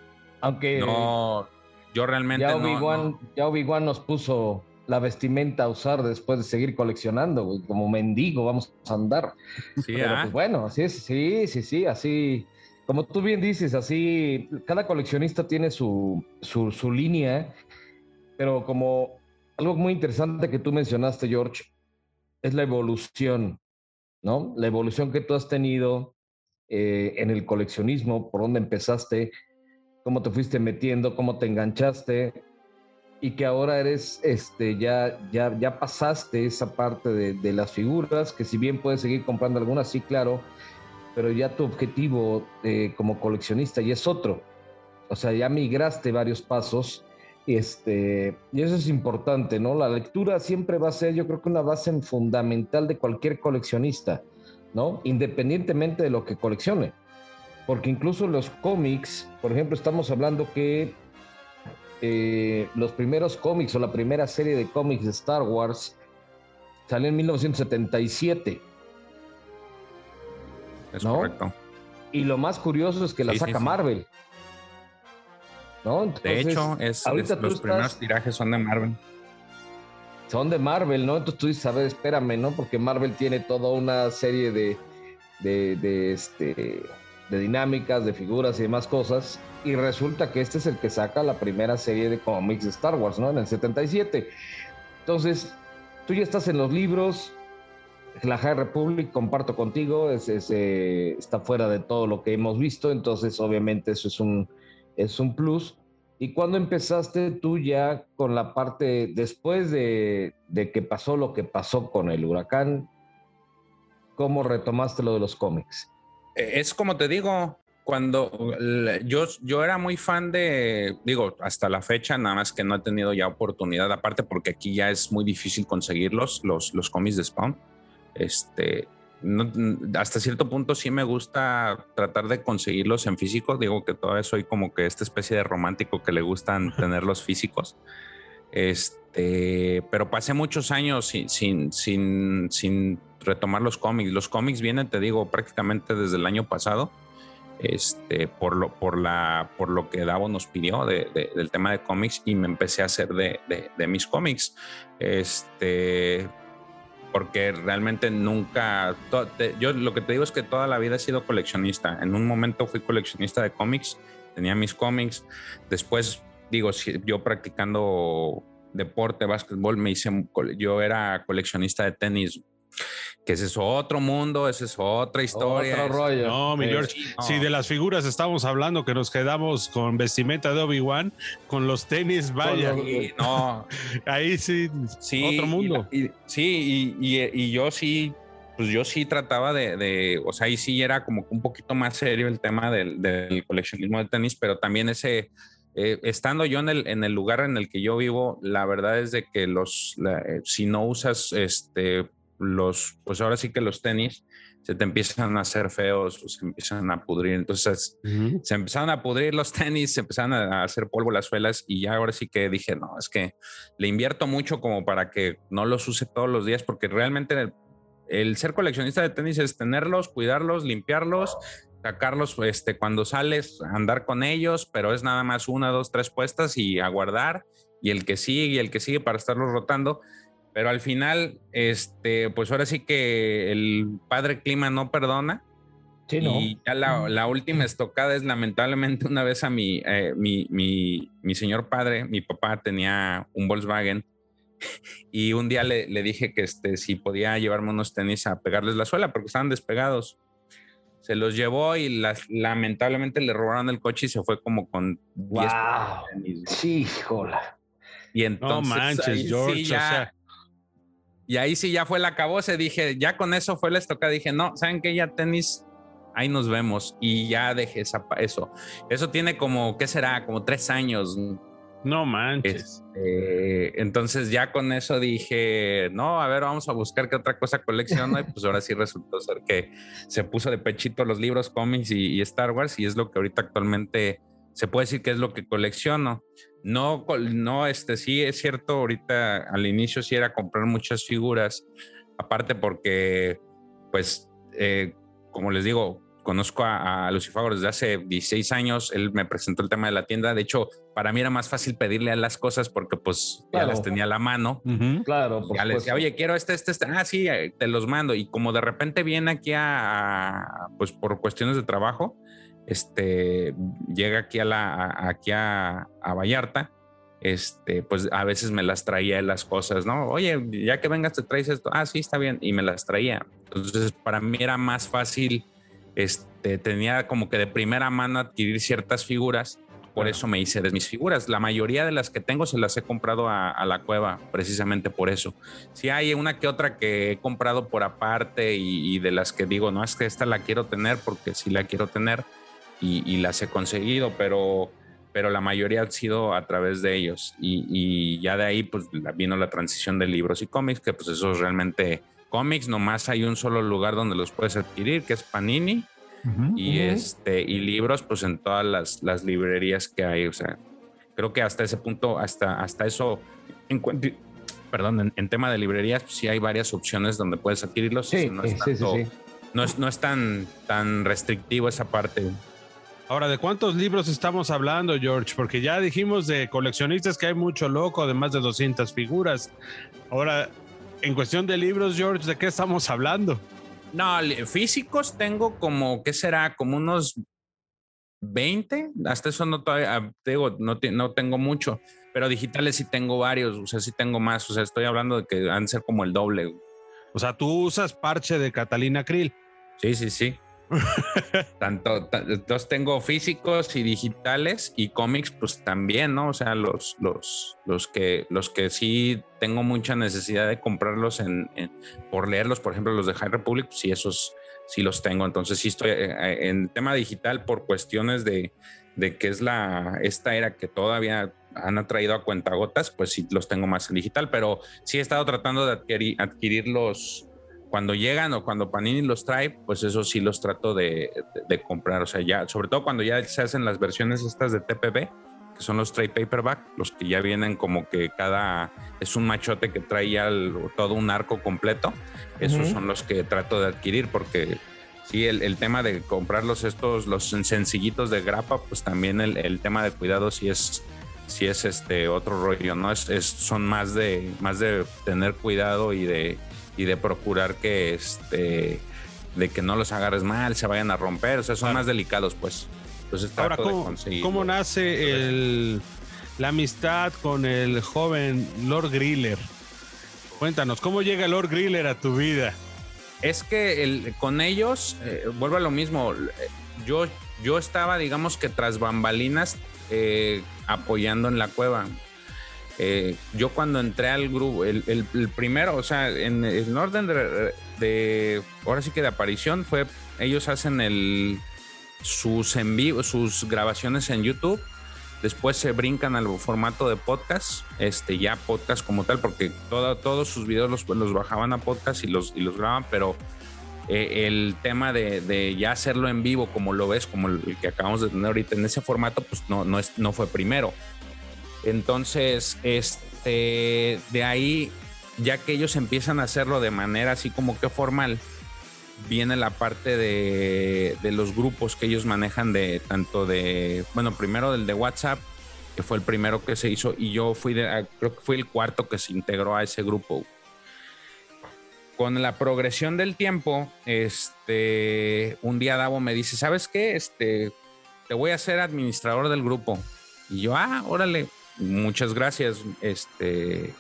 Aunque...
No, yo realmente...
Ya Obi-Wan ya Obi nos puso la vestimenta a usar después de seguir coleccionando, como mendigo vamos a andar. Sí, ¿ah? pues, bueno, sí, sí, sí, sí, así, como tú bien dices, así, cada coleccionista tiene su, su, línea, pero como algo muy interesante que tú mencionaste, George, es la evolución, ¿no? La evolución que tú has tenido eh, en el coleccionismo, por dónde empezaste, cómo te fuiste metiendo, cómo te enganchaste, y que ahora eres, este, ya, ya, ya pasaste esa parte de, las figuras, que si bien puedes seguir comprando algunas, sí, claro, pero ya tu objetivo eh, como coleccionista ya es otro. O sea, ya migraste varios pasos este, y eso es importante, ¿no? La lectura siempre va a ser, yo creo que una base fundamental de cualquier coleccionista, ¿no? Independientemente de lo que coleccione. Porque incluso los cómics, por ejemplo, estamos hablando que eh, los primeros cómics o la primera serie de cómics de Star Wars salió en 1977.
Es correcto.
Y lo más curioso es que la saca Marvel.
¿no? de hecho, es, los primeros tirajes son de Marvel.
son de Marvel, ¿no? Entonces tú dices, a ver, espérame, ¿no? Porque Marvel tiene toda una serie de, de, este, de dinámicas, de figuras y demás cosas. Y resulta que este es el que saca la primera serie de cómics de Star Wars, ¿no? En el 77. Entonces, tú ya estás en los libros. La High Republic, comparto contigo, es, eh, está fuera de todo lo que hemos visto. Entonces, obviamente, eso es un, es un plus. ¿Y cuándo empezaste tú ya con la parte, después de, de, que pasó lo que pasó con el huracán, cómo retomaste lo de los cómics?
Es como te digo, cuando yo, yo era muy fan de, digo, hasta la fecha, nada más que no he tenido ya oportunidad, aparte porque aquí ya es muy difícil conseguirlos, los, los cómics de Spawn. Este, hasta cierto punto sí me gusta tratar de conseguirlos en físico. Digo que todavía soy como que esta especie de romántico que le gustan tenerlos físicos. Este, pero pasé muchos años sin, sin, sin, sin retomar los cómics. Los cómics vienen, te digo, prácticamente desde el año pasado. Este, por lo, por la, por lo que Davo nos pidió del tema de cómics y me empecé a hacer de, mis cómics. Este, porque realmente nunca, yo lo que te digo es que toda la vida he sido coleccionista. En un momento fui coleccionista de cómics, tenía mis cómics, después digo, yo practicando deporte, básquetbol, me hice, yo era coleccionista de tenis que ese es otro mundo, esa es otra historia.
Otro rollo. No, mi George, si de las figuras estamos hablando, que nos quedamos con vestimenta de Obi-Wan, con los tenis, vaya. no. Ahí sí, sí, otro mundo.
sí, y, yo sí, pues yo sí trataba de, o sea, ahí sí era como un poquito más serio el tema del, coleccionismo de tenis, pero también ese, eh, estando yo en el, en el lugar en el que yo vivo, la verdad es de que los, eh, si no usas este los, pues ahora sí que los tenis se te empiezan a hacer feos, se empiezan a pudrir. Entonces se empezaron a pudrir los tenis, se empezaron a hacer polvo las suelas y ya ahora sí que dije, no, es que le invierto mucho como para que no los use todos los días, porque realmente el, ser coleccionista de tenis es tenerlos, cuidarlos, limpiarlos, sacarlos este, cuando sales, andar con ellos, pero es nada más una, dos, tres puestas y aguardar y el que sigue y el que sigue para estarlos rotando pero al final, este, pues ahora sí que el padre clima no perdona. Sí, ¿no? Y ya la, última estocada es lamentablemente una vez a mi, eh, mi, mi, mi, señor padre, mi papá tenía un Volkswagen y un día le, le, dije que este, si podía llevarme unos tenis a pegarles la suela porque estaban despegados. Se los llevó y las, lamentablemente le robaron el coche y se fue como con
wow. tenis. Sí, jola.
Y entonces, no manches, George, o sea, y ahí sí ya fue la se Dije, ya con eso fue la estocada. Dije, no, ¿saben qué? Ya tenis, ahí nos vemos. Y ya dejé esa, eso. Eso tiene como, ¿qué será? Como tres años.
No manches.
Este, entonces ya con eso dije, no, a ver, vamos a buscar qué otra cosa colecciono. y pues ahora sí resultó ser que se puso de pechito los libros, cómics y Star Wars. Y es lo que ahorita actualmente se puede decir que es lo que colecciono. No, no, este sí es cierto, ahorita al inicio sí era comprar muchas figuras, aparte porque, pues, eh, como les digo, conozco a, a Lucifago desde hace 16 años, él me presentó el tema de la tienda, de hecho, para mí era más fácil pedirle a las cosas porque pues ya las tenía a la mano.
Claro.
Ya le decía, oye, quiero este, este, este, ah, sí, eh, te los mando. Y como de repente viene aquí a pues por cuestiones de trabajo, este, llega aquí a, la, aquí a, Vallarta, este, pues a veces me las traía las cosas, ¿no? Oye, ya que vengas te traes esto, ah, sí, está bien, y me las traía. Entonces, para mí era más fácil, este, tenía como que de primera mano adquirir ciertas figuras, por eso me hice de mis figuras. La mayoría de las que tengo se las he comprado a, la cueva, precisamente por eso. Si hay una que otra que he comprado por aparte y, y de las que digo, no es que esta la quiero tener porque sí la quiero tener, y, las he conseguido, pero, pero la mayoría ha sido a través de ellos. Y, ya de ahí pues vino la transición de libros y cómics, que pues eso es realmente cómics, nomás hay un solo lugar donde los puedes adquirir, que es Panini. y, este, y libros pues en todas las, las, librerías que hay. O sea, creo que hasta ese punto, hasta, hasta eso, en, perdón, en, tema de librerías, pues, sí hay varias opciones donde puedes adquirirlos.
Sí, no es,
sí, sí, no es, no es tan, tan restrictivo esa parte.
Ahora, ¿de cuántos libros estamos hablando, George? Porque ya dijimos de coleccionistas que hay mucho loco, de más de 200 figuras. Ahora, en cuestión de libros, George, ¿de qué estamos hablando?
No, físicos tengo como, ¿qué será? Como unos 20. Hasta eso no, todavía, ah, digo, no, no tengo mucho, pero digitales sí tengo varios, o sea, sí tengo más. O sea, estoy hablando de que han de ser como el doble.
O sea, tú usas parche de Catalina Krill.
Sí, sí, sí. Tanto, entonces tengo físicos y digitales y cómics, pues también, ¿no? O sea, los, los, los, que, los que sí tengo mucha necesidad de comprarlos en, por leerlos, por ejemplo, los de High Republic, pues sí, esos sí los tengo. Entonces sí estoy eh, eh, en tema digital por cuestiones de, de que es la, esta era que todavía han atraído a cuentagotas, pues sí los tengo más en digital, pero sí he estado tratando de adquirir, adquirir los, cuando llegan o cuando Panini los trae, pues eso sí los trato de, comprar. O sea, ya, sobre todo cuando ya se hacen las versiones estas de TPB, que son los trade paperback, los que ya vienen como que cada es un machote que trae ya todo un arco completo. Esos son los que trato de adquirir porque sí, el, tema de comprarlos estos, los sencillitos de grapa, pues también el, tema de cuidado sí es, sí es este otro rollo, ¿no? Es, son más de, más de tener cuidado y de, y de procurar que este de que no los agarres mal, se vayan a romper, o sea, son más delicados, pues. Entonces,
Ahora, ¿cómo, ¿cómo nace el, la amistad con el joven Lord Griller? Cuéntanos, ¿cómo llega Lord Griller a tu vida?
Es que el, con ellos, eh, vuelvo a lo mismo, yo, yo estaba, digamos que tras bambalinas, eh, apoyando en la cueva. Eh, yo cuando entré al grupo, el, primero, o sea, en el orden de, ahora sí que de aparición fue, ellos hacen el, sus en vivo, sus grabaciones en YouTube, después se brincan al formato de podcast, este, ya podcast como tal, porque todos sus videos los, bajaban a podcast y los, y los graban, pero eh, el tema de, ya hacerlo en vivo, como lo ves, como el, que acabamos de tener ahorita en ese formato, pues no, no, es, no fue primero. Entonces, este, de ahí, ya que ellos empiezan a hacerlo de manera así como que formal, viene la parte de, los grupos que ellos manejan de tanto de, bueno, primero del de WhatsApp, que fue el primero que se hizo, y yo fui de, ah, creo que fui el cuarto que se integró a ese grupo. Con la progresión del tiempo, este, un día Davo me dice, ¿sabes qué? Este, te voy a ser administrador del grupo. Y yo, ah, órale, muchas gracias. Este,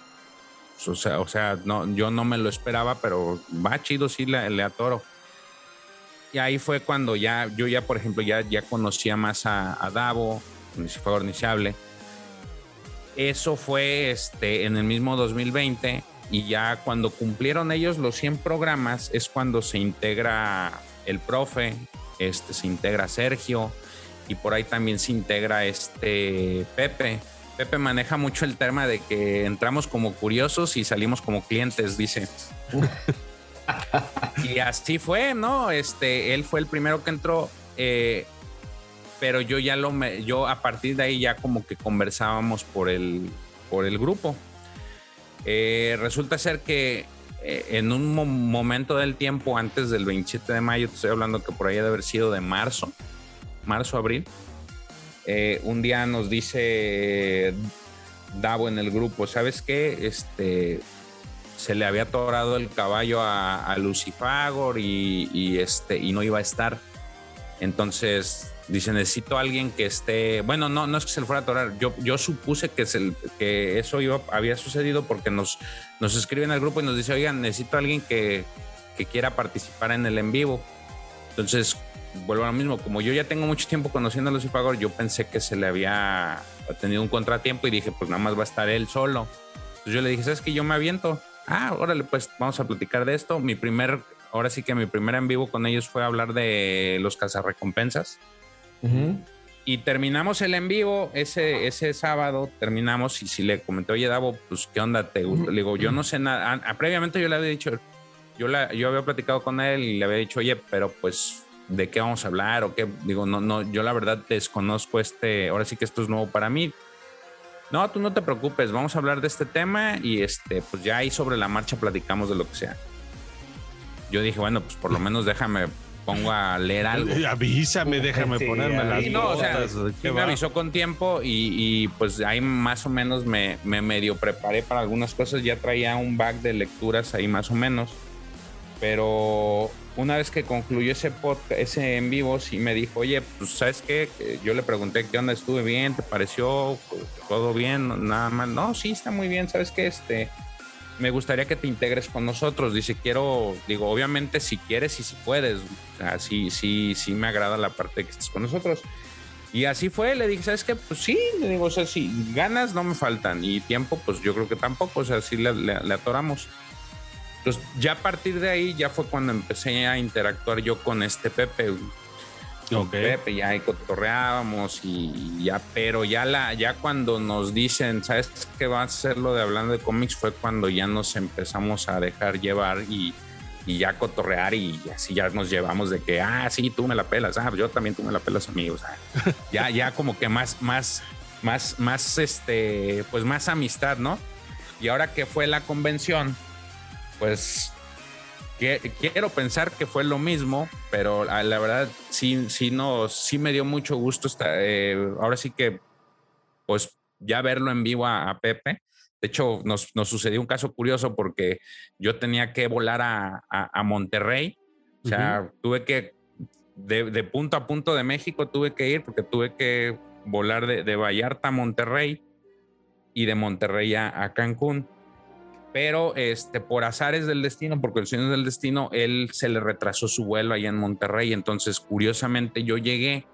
o sea, o sea no, yo no me lo esperaba, pero va chido, sí, le, le atoro. Y ahí fue cuando ya, yo ya, por ejemplo, ya, ya conocía más a, a Davo, fue Orniciable. Eso fue este, en el mismo 2020 y ya cuando cumplieron ellos los 100 programas es cuando se integra el profe, este, se integra Sergio y por ahí también se integra este Pepe Pepe maneja mucho el tema de que entramos como curiosos y salimos como clientes, dice. y así fue, ¿no? Este, él fue el primero que entró, eh, pero yo ya lo, yo a partir de ahí ya como que conversábamos por el, por el grupo. Eh, resulta ser que eh, en un momento del tiempo antes del 27 de mayo, te estoy hablando que por ahí debe haber sido de marzo, marzo, abril, eh, un día nos dice Davo en el grupo, ¿sabes qué? Este, se le había atorado el caballo a, Lucifagor y, este, y no iba a estar. Entonces dice, necesito a alguien que esté, bueno, no, no es que se le fuera a atorar, yo, yo supuse que, que eso iba, había sucedido porque nos, nos escriben al grupo y nos dice, oigan, necesito a alguien que, que quiera participar en el en vivo. Entonces, vuelvo a lo mismo, como yo ya tengo mucho tiempo conociendo a Lucifagor, yo pensé que se le había tenido un contratiempo y dije, pues nada más va a estar él solo. Entonces yo le dije, ¿sabes que Yo me aviento. Ah, órale, pues vamos a platicar de esto. Mi primer, ahora sí que mi primer en vivo con ellos fue hablar de los cazarrecompensas. Y terminamos el en vivo ese, ese sábado, terminamos y si le comenté, oye Davo, pues qué onda, te Le digo, yo no sé nada. Ah, previamente yo le había dicho, yo, la, yo había platicado con él y le había dicho, oye, pero pues de qué vamos a hablar o qué. Digo, no, no, yo la verdad desconozco este, ahora sí que esto es nuevo para mí. No, tú no te preocupes, vamos a hablar de este tema y este, pues ya ahí sobre la marcha platicamos de lo que sea. Yo dije, bueno, pues por lo menos déjame pongo a leer algo.
Avísame, déjame ponerme las
no, o sea, me avisó con tiempo y, pues ahí más o menos me, me, medio preparé para algunas cosas. Ya traía un bag de lecturas ahí más o menos. Pero una vez que concluyó ese podcast, ese en vivo, sí me dijo, oye, pues sabes qué, yo le pregunté qué onda, estuve bien, ¿te pareció todo bien? Nada más, no, sí, está muy bien, sabes qué, este, me gustaría que te integres con nosotros. Dice, quiero, digo, obviamente si quieres y si puedes, o sea, sí, sí, sí me agrada la parte que estés con nosotros. Y así fue, le dije, ¿sabes qué? Pues sí, le digo, o sea, si ganas no me faltan y tiempo, pues yo creo que tampoco, o sea, sí le, le atoramos. Entonces, ya a partir de ahí, ya fue cuando empecé a interactuar yo con este Pepe. Con Pepe, ya ahí cotorreábamos y ya, pero ya la, ya cuando nos dicen, ¿sabes qué va a ser lo de hablando de cómics? Fue cuando ya nos empezamos a dejar llevar y, y ya cotorrear y así ya nos llevamos de que, ah, sí, tú me la pelas, ah, yo también tú me la pelas, amigos. ya, ya como que más, más, más, más, este, pues más amistad, ¿no? Y ahora que fue la convención, pues quiero pensar que fue lo mismo, pero la verdad sí, sí, no, sí me dio mucho gusto. Eh, ahora sí que, pues ya verlo en vivo a, Pepe. De hecho, nos, sucedió un caso curioso porque yo tenía que volar a, Monterrey. O sea, tuve que, de, punto a punto de México, tuve que ir porque tuve que volar de, de Vallarta a Monterrey y de Monterrey a Cancún pero este, por azares del destino, por cuestiones del destino, él se le retrasó su vuelo allá en Monterrey. Entonces, curiosamente, yo llegué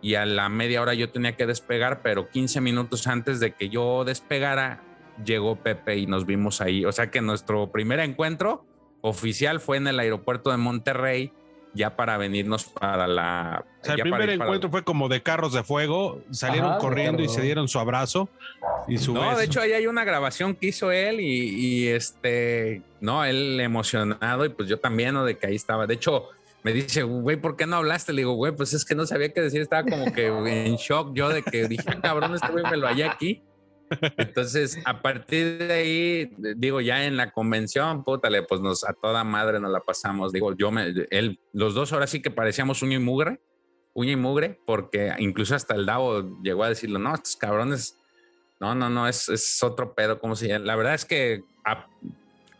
y a la media hora yo tenía que despegar, pero 15 minutos antes de que yo despegara, llegó Pepe y nos vimos ahí. O sea que nuestro primer encuentro oficial fue en el aeropuerto de Monterrey ya para venirnos para la...
O sea, el primer encuentro fue como de carros de fuego, salieron corriendo y se dieron su abrazo y su
No, de hecho ahí hay una grabación que hizo él y, este, no, él emocionado y pues yo también, ¿no? De que ahí estaba. De hecho, me dice, güey, ¿por qué no hablaste? Le digo, güey, pues es que no sabía qué decir, estaba como que en shock yo de que dije, ah, cabrón, este güey me lo hallé aquí. Entonces, a partir de ahí, digo, ya en la convención, pútale, pues nos a toda madre nos la pasamos. Digo, yo me, él, los dos ahora sí que parecíamos uña y mugre, uña y mugre, porque incluso hasta el Davo llegó a decirlo, no, estos cabrones, no, no, no, es, es otro pedo, como si, la verdad es que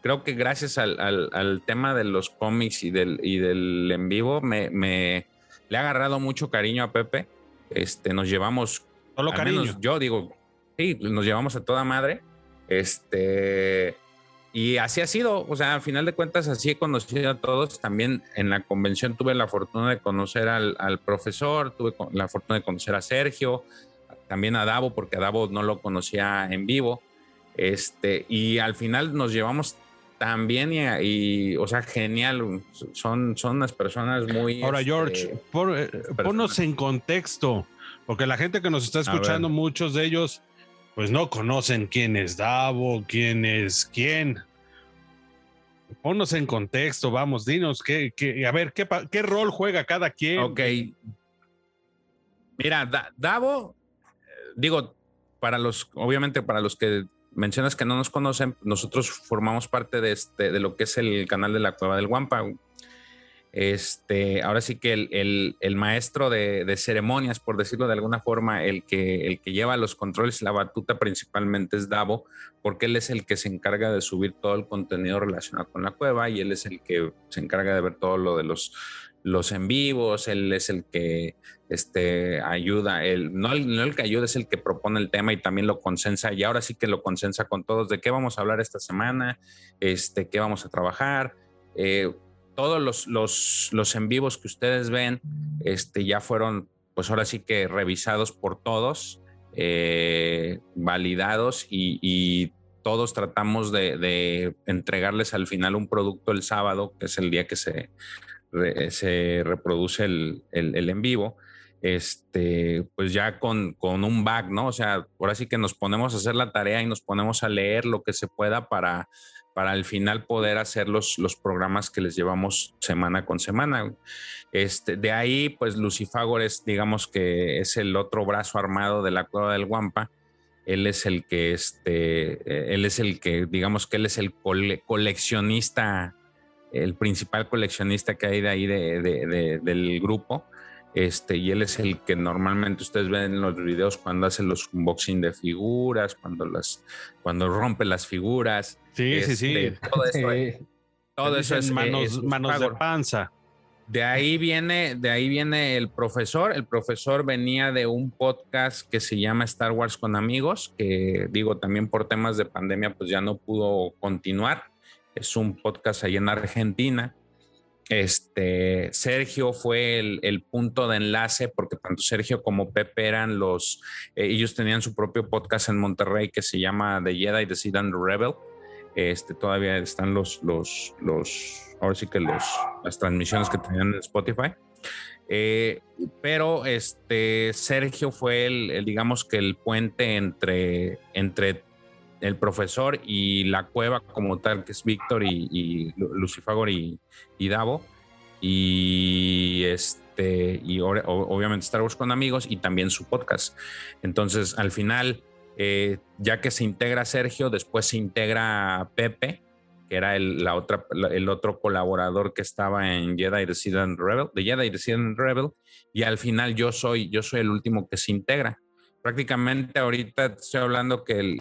creo que gracias al, al, tema de los cómics y del, y del en vivo, me, me le ha agarrado mucho cariño a Pepe. Este, nos llevamos.
Solo cariño.
yo digo, sí, nos llevamos a toda madre. Este, y así ha sido, o sea, al final de cuentas, así he conocido a todos. También en la convención tuve la fortuna de conocer al, profesor, tuve la fortuna de conocer a Sergio, también a Davo, porque a Davo no lo conocía en vivo. Este, y al final nos llevamos también y, o sea, genial. Son, son unas personas muy.
Ahora, George, este, por, eh, ponnos en contexto, porque la gente que nos está escuchando, muchos de ellos pues no conocen quién es Davo, quién es quién. Ponnos en contexto, vamos, dinos qué, a ver, qué, qué rol juega cada quien.
Ok. Mira, Davo, digo, para los, obviamente para los que mencionas que no nos conocen, nosotros formamos parte de, este, de lo que es el canal de la Cueva del Guampa. Este, ahora sí que el, maestro de, ceremonias, por decirlo de alguna forma, el que, lleva los controles, la batuta principalmente es Davo, porque él es el que se encarga de subir todo el contenido relacionado con la cueva y él es el que se encarga de ver todo lo de los, en vivos, él es el que este, ayuda, no, el, el que ayuda, es el que propone el tema y también lo consensa, y ahora sí que lo consensa con todos de qué vamos a hablar esta semana, este, qué vamos a trabajar. Eh, todos los, los, los, en vivos que ustedes ven este, ya fueron, pues ahora sí que revisados por todos, eh, validados y, todos tratamos de, entregarles al final un producto el sábado, que es el día que se, se reproduce el, el, en vivo. Este, pues ya con, con un back, ¿no? O sea, ahora sí que nos ponemos a hacer la tarea y nos ponemos a leer lo que se pueda para para al final poder hacer los, los programas que les llevamos semana con semana. Este, de ahí, pues Lucifagor es, digamos que es el otro brazo armado de la cueva del Guampa. Él es el que, este, él es el que, digamos que él es el coleccionista el principal coleccionista que hay de ahí del grupo. Este, y él es el que normalmente ustedes ven en los videos cuando hace los unboxing de figuras, cuando las, cuando rompe las figuras.
Sí, sí, sí.
Este, todo eso, todo eso es
manos, manos de panza.
De ahí viene, de ahí viene el profesor. El profesor venía de un podcast que se llama Star Wars con amigos, que digo también por temas de pandemia, pues ya no pudo continuar. Es un podcast ahí en Argentina. Este Sergio fue el, punto de enlace porque tanto Sergio como Pepe eran los, eh, ellos tenían su propio podcast en Monterrey que se llama The Jedi, The Seed and Rebel. Este todavía están los, los, los ahora sí que los, las transmisiones que tenían en Spotify. Eh, pero este Sergio fue el, digamos que el puente entre, entre el profesor y la cueva como tal, que es Víctor y, y Lucifagor y, y, Davo. Y este, y obviamente Star Wars con amigos y también su podcast. Entonces, al final, eh, ya que se integra Sergio, después se integra Pepe que era el, la otra, el otro colaborador que estaba en Jedi Resident Rebel, de Jedi Rebel, y al final yo soy, yo soy el último que se integra. Prácticamente ahorita estoy hablando que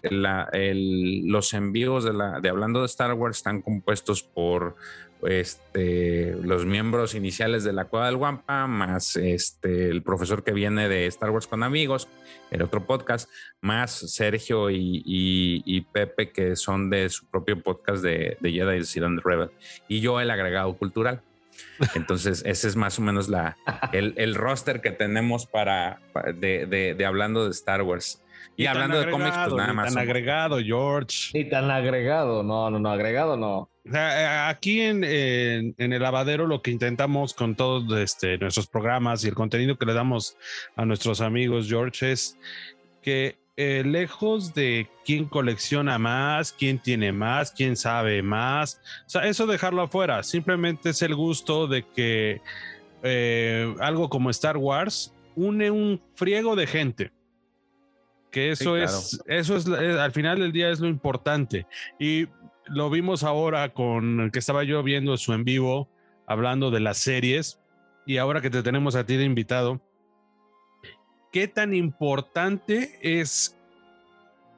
los envíos de, la, de Hablando de Star Wars están compuestos por este, los miembros iniciales de la Cueva del Guampa, más este, el profesor que viene de Star Wars con amigos, el otro podcast, más Sergio y, Pepe, que son de su propio podcast de, de Jedi the Rebel, y yo el agregado cultural. Entonces, ese es más o menos la, el, roster que tenemos para, de, hablando de Star Wars. Y, hablando de cómics, pues nada más.
Tan agregado, George.
Ni tan agregado, no, no, no, agregado no.
Eh, aquí en, el lavadero lo que intentamos con todos este, nuestros programas y el contenido que le damos a nuestros amigos, George, es que eh, lejos de quién colecciona más, quién tiene más, quién sabe más, o sea, eso dejarlo afuera, simplemente es el gusto de que eh, algo como Star Wars une un friego de gente. Que eso es, eso es, al final del día es lo importante. Y lo vimos ahora con que estaba yo viendo su en vivo, hablando de las series, y ahora que te tenemos a ti de invitado, ¿qué tan importante es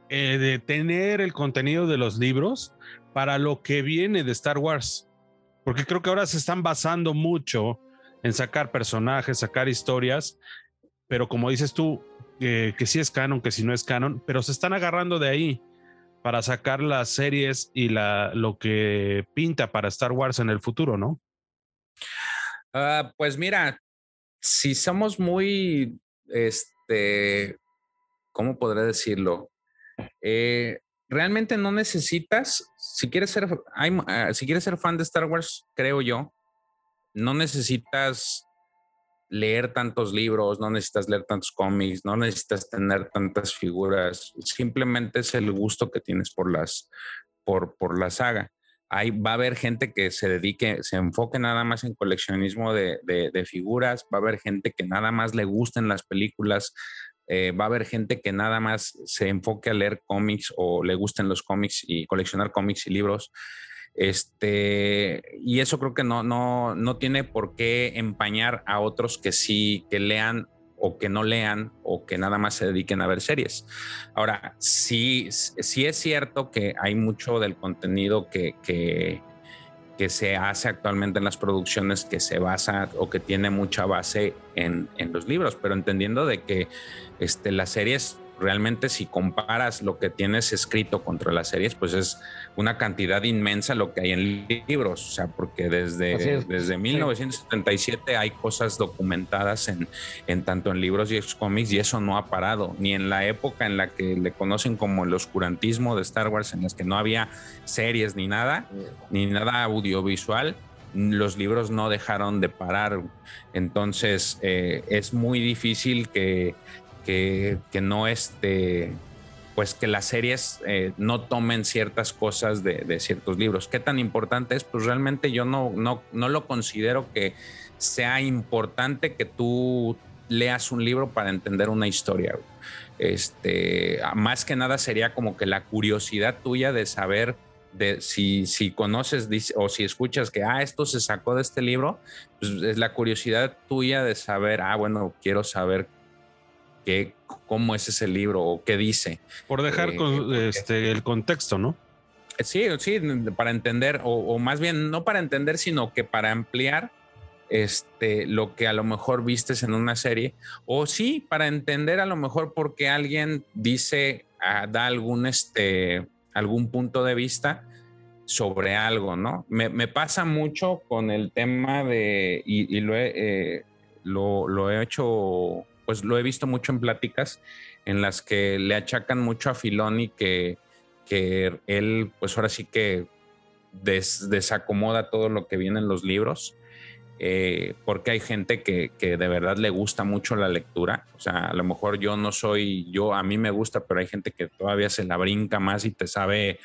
eh, tener el contenido de los libros para lo que viene de Star Wars? Porque creo que ahora se están basando mucho en sacar personajes, sacar historias, pero como dices tú, que sí es canon, que si no es canon, pero se están agarrando de ahí para sacar las series y la, lo que pinta para Star Wars en el futuro, ¿no?
Ah, pues mira, si somos muy, este, ¿cómo podré decirlo? Eh, realmente no necesitas, si quieres ser, ah, si quieres ser fan de Star Wars, creo yo, no necesitas leer tantos libros, no necesitas leer tantos cómics, no necesitas tener tantas figuras, simplemente es el gusto que tienes por las, por, por la saga. Va a haber gente que se dedique, se enfoque nada más en coleccionismo de, de, figuras, va a haber gente que nada más le gusten las películas, eh, va a haber gente que nada más se enfoque a leer cómics o le gusten los cómics y coleccionar cómics y libros. Este, y eso creo que no, no, no tiene por qué empañar a otros que sí, que lean o que no lean o que nada más se dediquen a ver series. Ahora, sí, sí es cierto que hay mucho del contenido que, que, se hace actualmente en las producciones que se basa o que tiene mucha base en, en los libros, pero entendiendo de que este, las series realmente si comparas lo que tienes escrito contra las series, pues es una cantidad inmensa lo que hay en libros, o sea, porque desde, desde 1977 hay cosas documentadas en, en tanto en libros y cómics y eso no ha parado, ni en la época en la que le conocen como el oscurantismo de Star Wars, en las que no había series ni nada, ni nada audiovisual, los libros no dejaron de parar. Entonces eh, es muy difícil que que, no este, pues que las series eh, no tomen ciertas cosas de, ciertos libros. ¿Qué tan importante es? Pues realmente yo no, no, no lo considero que sea importante que tú leas un libro para entender una historia. Este, más que nada sería como que la curiosidad tuya de saber de si, si conoces o si escuchas que, ah, esto se sacó de este libro, pues es la curiosidad tuya de saber, ah, bueno, quiero saber qué, cómo es ese libro o qué dice.
Por dejar eh, este, el contexto, ¿no?
Sí, sí, para entender, o, más bien no para entender, sino que para ampliar este, lo que a lo mejor vistes en una serie, o sí, para entender a lo mejor por qué alguien dice, ah, da algún, este, algún punto de vista sobre algo, ¿no? Me, pasa mucho con el tema de, y, lo, he, eh, lo, he hecho, pues lo he visto mucho en pláticas en las que le achacan mucho a Filoni que, que él, pues ahora sí que desacomoda todo lo que viene en los libros. Eh, porque hay gente que, que, de verdad le gusta mucho la lectura. O sea, a lo mejor yo no soy, yo a mí me gusta, pero hay gente que todavía se la brinca más y te sabe,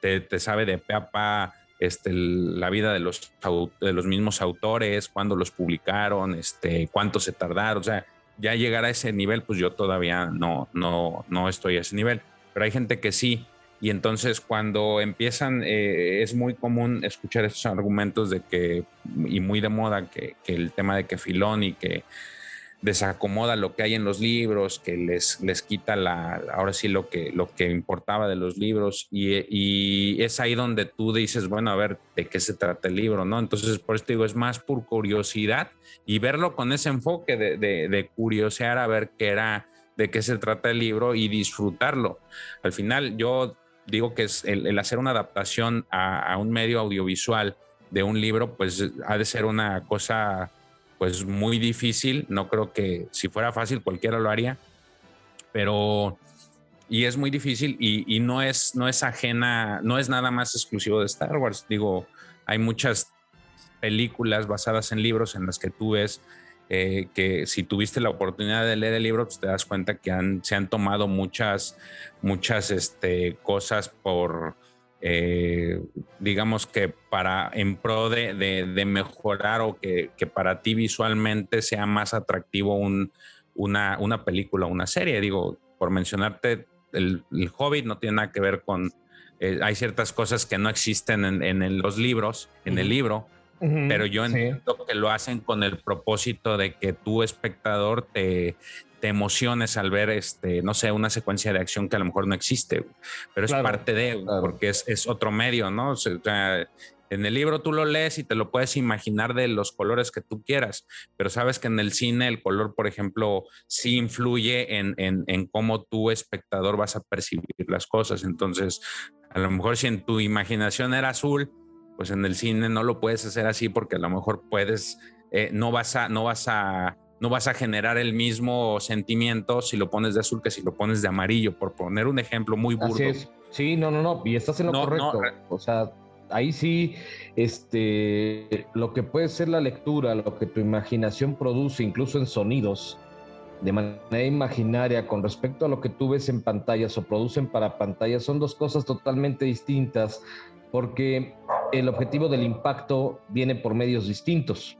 te, sabe de peapa este, la vida de los, de los mismos autores, cuándo los publicaron, este, cuánto se tardaron. O sea, ya llegar a ese nivel, pues yo todavía no, no, no estoy a ese nivel. Pero hay gente que sí. Y entonces cuando empiezan, eh, es muy común escuchar esos argumentos de que, y muy de moda, que, el tema de que Filón y que desacomoda lo que hay en los libros, que les, les quita la, ahora sí lo que, lo que importaba de los libros y, es ahí donde tú dices, bueno, a ver, ¿de qué se trata el libro? ¿no? Entonces, por esto digo, es más por curiosidad y verlo con ese enfoque de, de, de curiosear a ver qué era, de qué se trata el libro y disfrutarlo. Al final, yo digo que es el, hacer una adaptación a, un medio audiovisual de un libro, pues ha de ser una cosa pues muy difícil. No creo que si fuera fácil cualquiera lo haría, pero y es muy difícil y, no es no es ajena, no es nada más exclusivo de Star Wars. Digo, hay muchas películas basadas en libros en las que tú ves eh, que si tuviste la oportunidad de leer el libro, pues te das cuenta que se han tomado muchas, muchas este, cosas por, eh, digamos que para en pro de, de, mejorar o que, que, para ti visualmente sea más atractivo un, una, una película o una serie. Digo, por mencionarte, el, el Hobbit no tiene nada que ver con... Eh, hay ciertas cosas que no existen en, en los libros, en el libro, pero yo entiendo que lo hacen con el propósito de que tu espectador te, te emociones al ver, este, no sé, una secuencia de acción que a lo mejor no existe, pero es parte de, porque es, es, otro medio, ¿no? O sea, en el libro tú lo lees y te lo puedes imaginar de los colores que tú quieras, pero sabes que en el cine el color, por ejemplo, sí influye en, en, en cómo tu espectador vas a percibir las cosas. Entonces, a lo mejor si en tu imaginación era azul, pues en el cine no lo puedes hacer así porque a lo mejor puedes, eh, no vas a, no vas a, no vas a generar el mismo sentimiento si lo pones de azul que si lo pones de amarillo, por poner un ejemplo muy burdo.
Sí, no, no, no, y estás en lo correcto. O sea, ahí sí, este, lo que puede ser la lectura, lo que tu imaginación produce, incluso en sonidos, de manera imaginaria con respecto a lo que tú ves en pantallas o producen para pantallas, son dos cosas totalmente distintas porque el objetivo del impacto viene por medios distintos,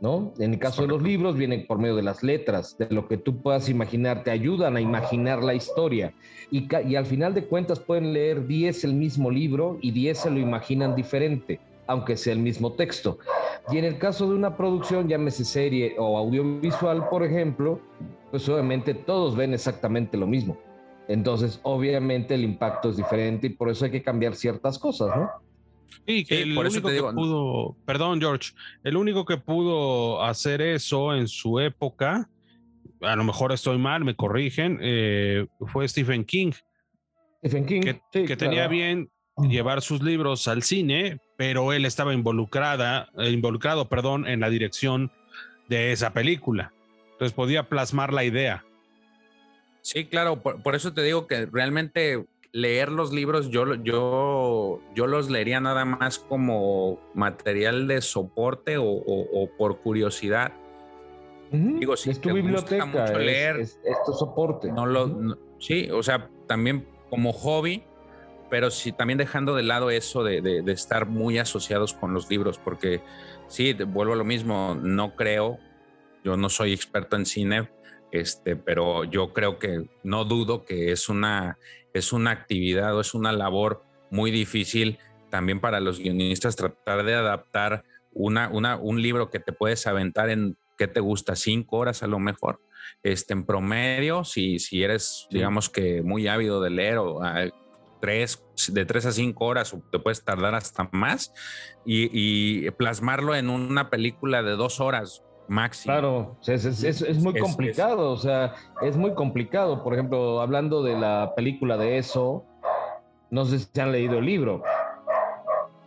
¿no? En el caso de los libros viene por medio de las letras, de lo que tú puedas imaginar, te ayudan a imaginar la historia. Y, y al final de cuentas pueden leer 10 el mismo libro y 10 se lo imaginan diferente, aunque sea el mismo texto. Y en el caso de una producción, llámese serie o audiovisual, por ejemplo, pues obviamente todos ven exactamente lo mismo. Entonces, obviamente el impacto es diferente y por eso hay que cambiar ciertas cosas, ¿no?
Sí, que el único que pudo, perdón George, el único que pudo hacer eso en su época, a lo mejor estoy mal, me corrigen, eh, fue Stephen King.
Stephen King,
que, tenía bien llevar sus libros al cine, pero él estaba involucrada, eh, involucrado, perdón, en la dirección de esa película. Entonces podía plasmar la idea.
Sí, claro, por, eso te digo que realmente leer los libros yo, yo, yo los leería nada más como material de soporte o, por curiosidad.
Digo, si es tu biblioteca, mucho leer, es, tu soporte.
No lo, sí, o sea, también como hobby, pero sí también dejando de lado eso de, de, estar muy asociados con los libros, porque sí, vuelvo a lo mismo, no creo, yo no soy experto en cine, este, pero yo creo que no dudo que es una, es una actividad o es una labor muy difícil también para los guionistas tratar de adaptar una, una, un libro que te puedes aventar en, ¿qué te gusta? Cinco horas a lo mejor. Este, en promedio, si, si eres, digamos que muy ávido de leer o ah, tres, de tres a cinco horas, o te puedes tardar hasta más, y, plasmarlo en una película de dos horas máximo.
Claro, es, es, muy complicado, o sea, es muy complicado. Por ejemplo, hablando de la película de eso, no sé si han leído el libro.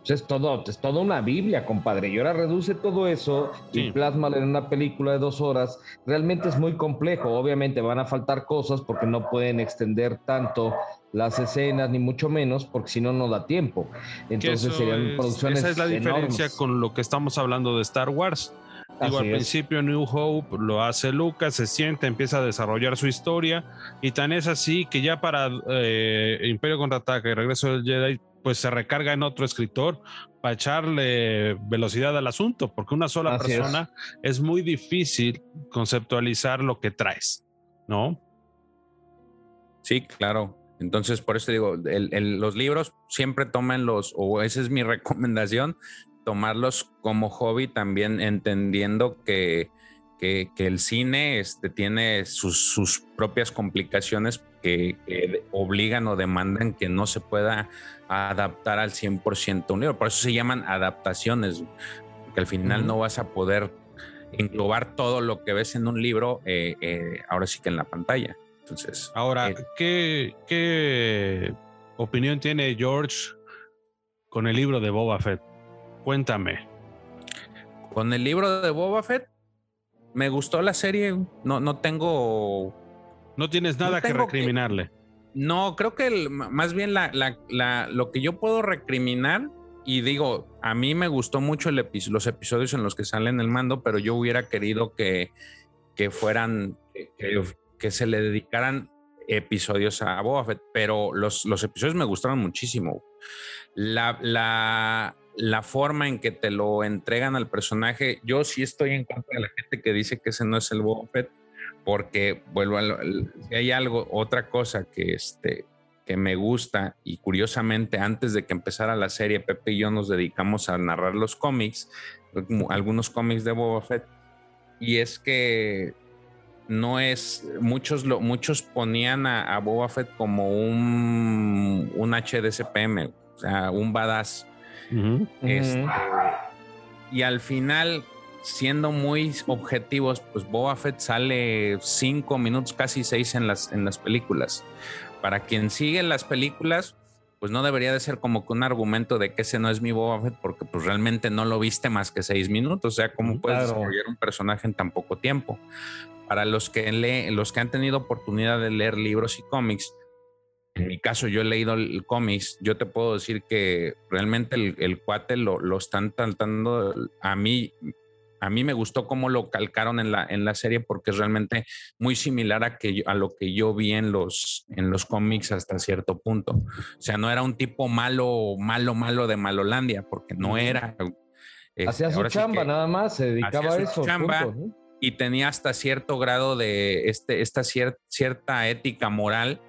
Pues es todo, es toda una Biblia, compadre. Y ahora reduce todo eso y plasma en una película de dos horas. Realmente es muy complejo. Obviamente van a faltar cosas porque no pueden extender tanto las escenas, ni mucho menos, porque si no, no da tiempo. Entonces serían producciones.
Esa es la diferencia con lo que estamos hablando de Star Wars. Digo, al principio New Hope lo hace Lucas, se siente, empieza a desarrollar su historia y tan es así que ya para eh, Imperio Contraataca y Regreso del Jedi pues se recarga en otro escritor para echarle velocidad al asunto, porque una sola persona es. muy difícil conceptualizar lo que traes, ¿no?
Sí, claro. Entonces, por eso digo, los libros siempre tomen los, o esa es mi recomendación, tomarlos como hobby también entendiendo que, que, el cine este, tiene sus, sus propias complicaciones que, obligan o demandan que no se pueda adaptar al 100% un libro. Por eso se llaman adaptaciones, que al final no vas a poder englobar todo lo que ves en un libro, eh, eh, ahora sí que en la pantalla. Entonces,
ahora, eh, ¿qué, ¿qué opinión tiene George con el libro de Boba Fett? Cuéntame.
Con el libro de Boba Fett, me gustó la serie. No, no tengo.
No tienes nada que recriminarle.
no, creo que más bien la, la, lo que yo puedo recriminar, y digo, a mí me gustó mucho el los episodios en los que salen el mando, pero yo hubiera querido que, que fueran, que, que, se le dedicaran episodios a Boba Fett, pero los, los episodios me gustaron muchísimo. La, la, la forma en que te lo entregan al personaje, yo sí estoy en contra de la gente que dice que ese no es el Boba Fett, porque vuelvo a si hay algo, otra cosa que este que me gusta y curiosamente antes de que empezara la serie Pepe y yo nos dedicamos a narrar los cómics, algunos cómics de Boba Fett y es que no es muchos lo, muchos ponían a, Boba Fett como un un HDCPM, o sea, un badass este, y al final, siendo muy objetivos, pues Boba Fett sale cinco minutos, casi seis en las, en las películas. Para quien sigue las películas, pues no debería de ser como que un argumento de que ese no es mi Boba Fett, porque pues realmente no lo viste más que seis minutos. O sea, ¿cómo puedes desarrollar un personaje en tan poco tiempo? Para los que, leen, los que han tenido oportunidad de leer libros y cómics, en mi caso, yo he leído el cómics, yo te puedo decir que realmente el, cuate lo, lo, están tratando, a mí, a mí me gustó cómo lo calcaron en la, en la serie porque es realmente muy similar a, que a lo que yo vi en los, en los cómics hasta cierto punto. O sea, no era un tipo malo, malo, malo de Malolandia, porque no era.
Este, hacía su chamba, nada más, se dedicaba a eso. Chamba,
Y tenía hasta cierto grado de este, esta cierta ética moral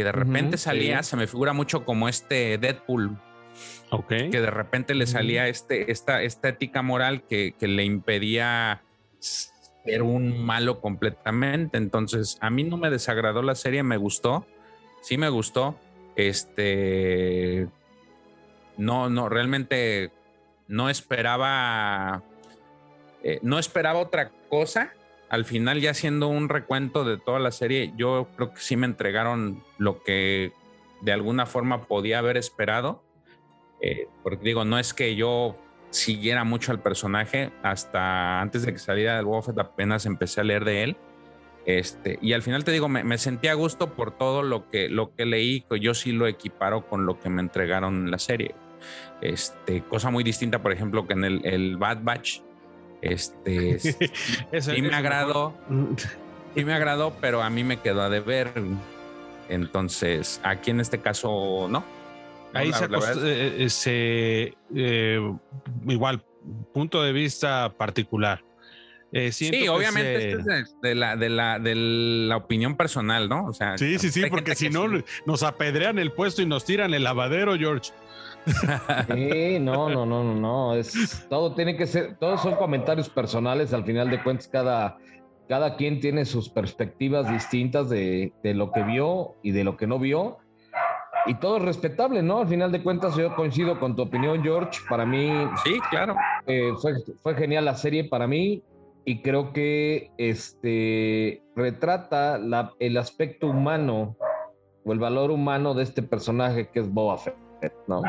que de repente salía, se me figura mucho como este Deadpool. Que de repente le salía este, esta, ética moral que, le impedía ser un malo completamente. Entonces, a mí no me desagradó la serie, me gustó. Sí me gustó. Este. No, no, realmente no esperaba. Eh, no esperaba otra cosa al final ya haciendo un recuento de toda la serie, yo creo que sí me entregaron lo que de alguna forma podía haber esperado. Eh, porque digo, no es que yo siguiera mucho al personaje, hasta antes de que saliera del Buffett apenas empecé a leer de él. Este, y al final te digo, me, sentí a gusto por todo lo que, lo que leí, que yo sí lo equiparo con lo que me entregaron en la serie. Este, cosa muy distinta, por ejemplo, que en el, el Bad Batch, este, sí me agradó, sí me agradó, pero a mí me quedó a deber. Entonces, aquí en este caso, no.
Ahí se, eh, eh, igual, punto de vista particular.
Eh, sí, obviamente es de la, de, la, de la opinión personal, ¿no? O sea,
sí, sí, sí, porque si no nos apedrean el puesto y nos tiran el lavadero, George.
Sí, no, no, no, no, no. Es, todo tiene que ser, todos son comentarios personales. Al final de cuentas, cada, cada quien tiene sus perspectivas distintas de, de lo que vio y de lo que no vio. Y todo es respetable, ¿no? Al final de cuentas, yo coincido con tu opinión, George. Para mí.
Sí, claro.
Eh, fue, fue genial la serie para mí y creo que este retrata la, el aspecto humano o el valor humano de este personaje que es Boba Fett, ¿no?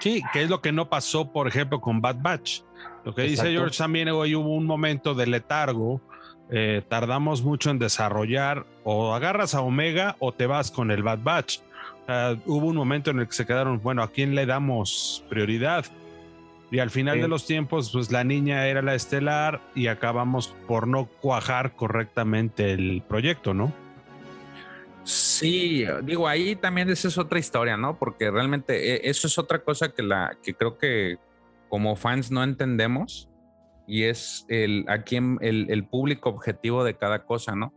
Sí, que es lo que no pasó, por ejemplo, con Bad Batch. Lo que dice George también, hoy hubo un momento de letargo, eh, tardamos mucho en desarrollar, o agarras a Omega o te vas con el Bad Batch. hubo un momento en el que se quedaron, bueno, ¿a quién le damos prioridad? Y al final de los tiempos, pues la niña era la estelar y acabamos por no cuajar correctamente el proyecto, ¿no?
Sí, digo, ahí también esa es otra historia, ¿no? Porque realmente eh, eso es otra cosa que, la, que creo que como fans no entendemos y es el, a quién, el, el público objetivo de cada cosa, ¿no?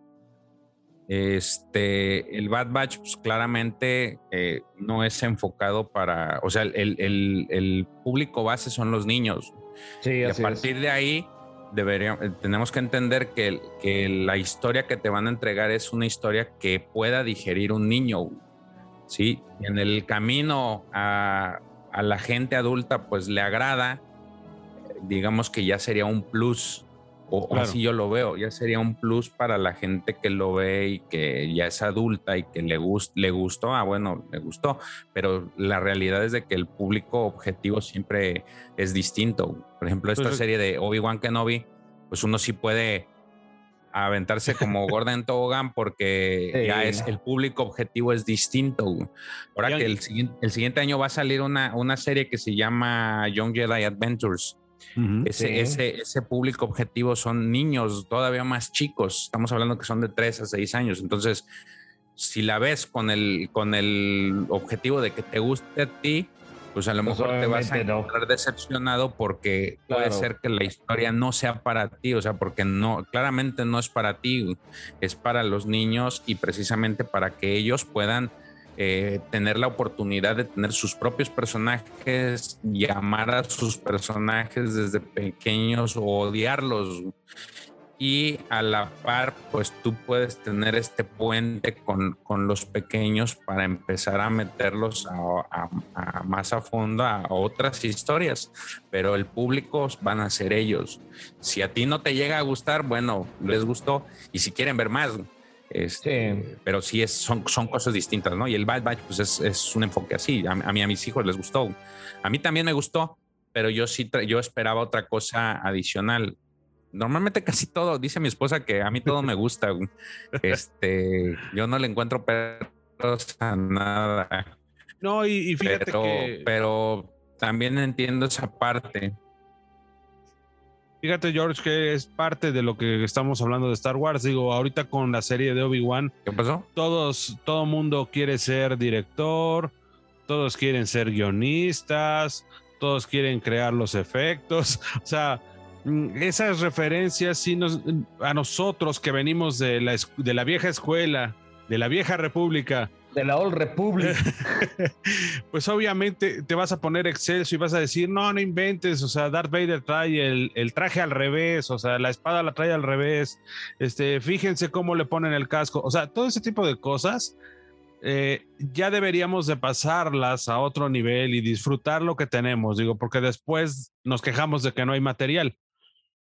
Este, el Bad Batch, pues claramente eh, no es enfocado para, o sea, el, el, el, público base son los niños. Sí, y a partir de ahí, deberíamos, eh, tenemos que entender que, que la historia que te van a entregar es una historia que pueda digerir un niño. Sí, en el camino a, a la gente adulta, pues le agrada, digamos que ya sería un plus o así yo lo veo, ya sería un plus para la gente que lo ve y que ya es adulta y que le, le gustó, ah, bueno, le gustó, pero la realidad es de que el público objetivo siempre es distinto. Por ejemplo, esta pues serie de Obi-Wan Kenobi, pues uno sí puede aventarse como Gordon Tobogán porque ya es el público objetivo es distinto. Ahora que el siguiente, el siguiente año va a salir una, una serie que se llama Young Jedi Adventures ese, ese, ese, público objetivo son niños todavía más chicos. Estamos hablando que son de 3 a 6 años. Entonces, si la ves con el, con el objetivo de que te guste a ti, pues a lo pues mejor te vas a encontrar decepcionado porque puede ser que la historia no sea para ti, o sea, porque no, claramente no es para ti, es para los niños y precisamente para que ellos puedan eh, tener la oportunidad de tener sus propios personajes, llamar a sus personajes desde pequeños o odiarlos. Y a la par, pues tú puedes tener este puente con, con los pequeños para empezar a meterlos a, más a fondo a otras historias. Pero el público van a ser ellos. Si a ti no te llega a gustar, bueno, les gustó. Y si quieren ver más, este, Pero sí es, son, son cosas distintas, ¿no? Y el Bad Batch, pues es, es un enfoque así. A, mí, a mis hijos les gustó. A mí también me gustó, pero yo sí, yo esperaba otra cosa adicional. Normalmente casi todo, dice mi esposa que a mí todo me gusta. este, yo no le encuentro peros a nada.
No, y, fíjate
pero,
que...
Pero también entiendo esa parte.
Fíjate, George, que es parte de lo que estamos hablando de Star Wars. Digo, ahorita con la serie de Obi-Wan.
¿Qué pasó?
Todos, todo mundo quiere ser director, todos quieren ser guionistas, todos quieren crear los efectos. O sea, mm, esas referencias sí nos, a nosotros que venimos de la, de la vieja escuela, de la vieja república,
de la Old Republic.
pues obviamente te vas a poner excelso y vas a decir, no, no inventes, o sea, Darth Vader trae el, el, traje al revés, o sea, la espada la trae al revés, este, fíjense cómo le ponen el casco, o sea, todo ese tipo de cosas. Eh, ya deberíamos de pasarlas a otro nivel y disfrutar lo que tenemos, digo, porque después nos quejamos de que no hay material.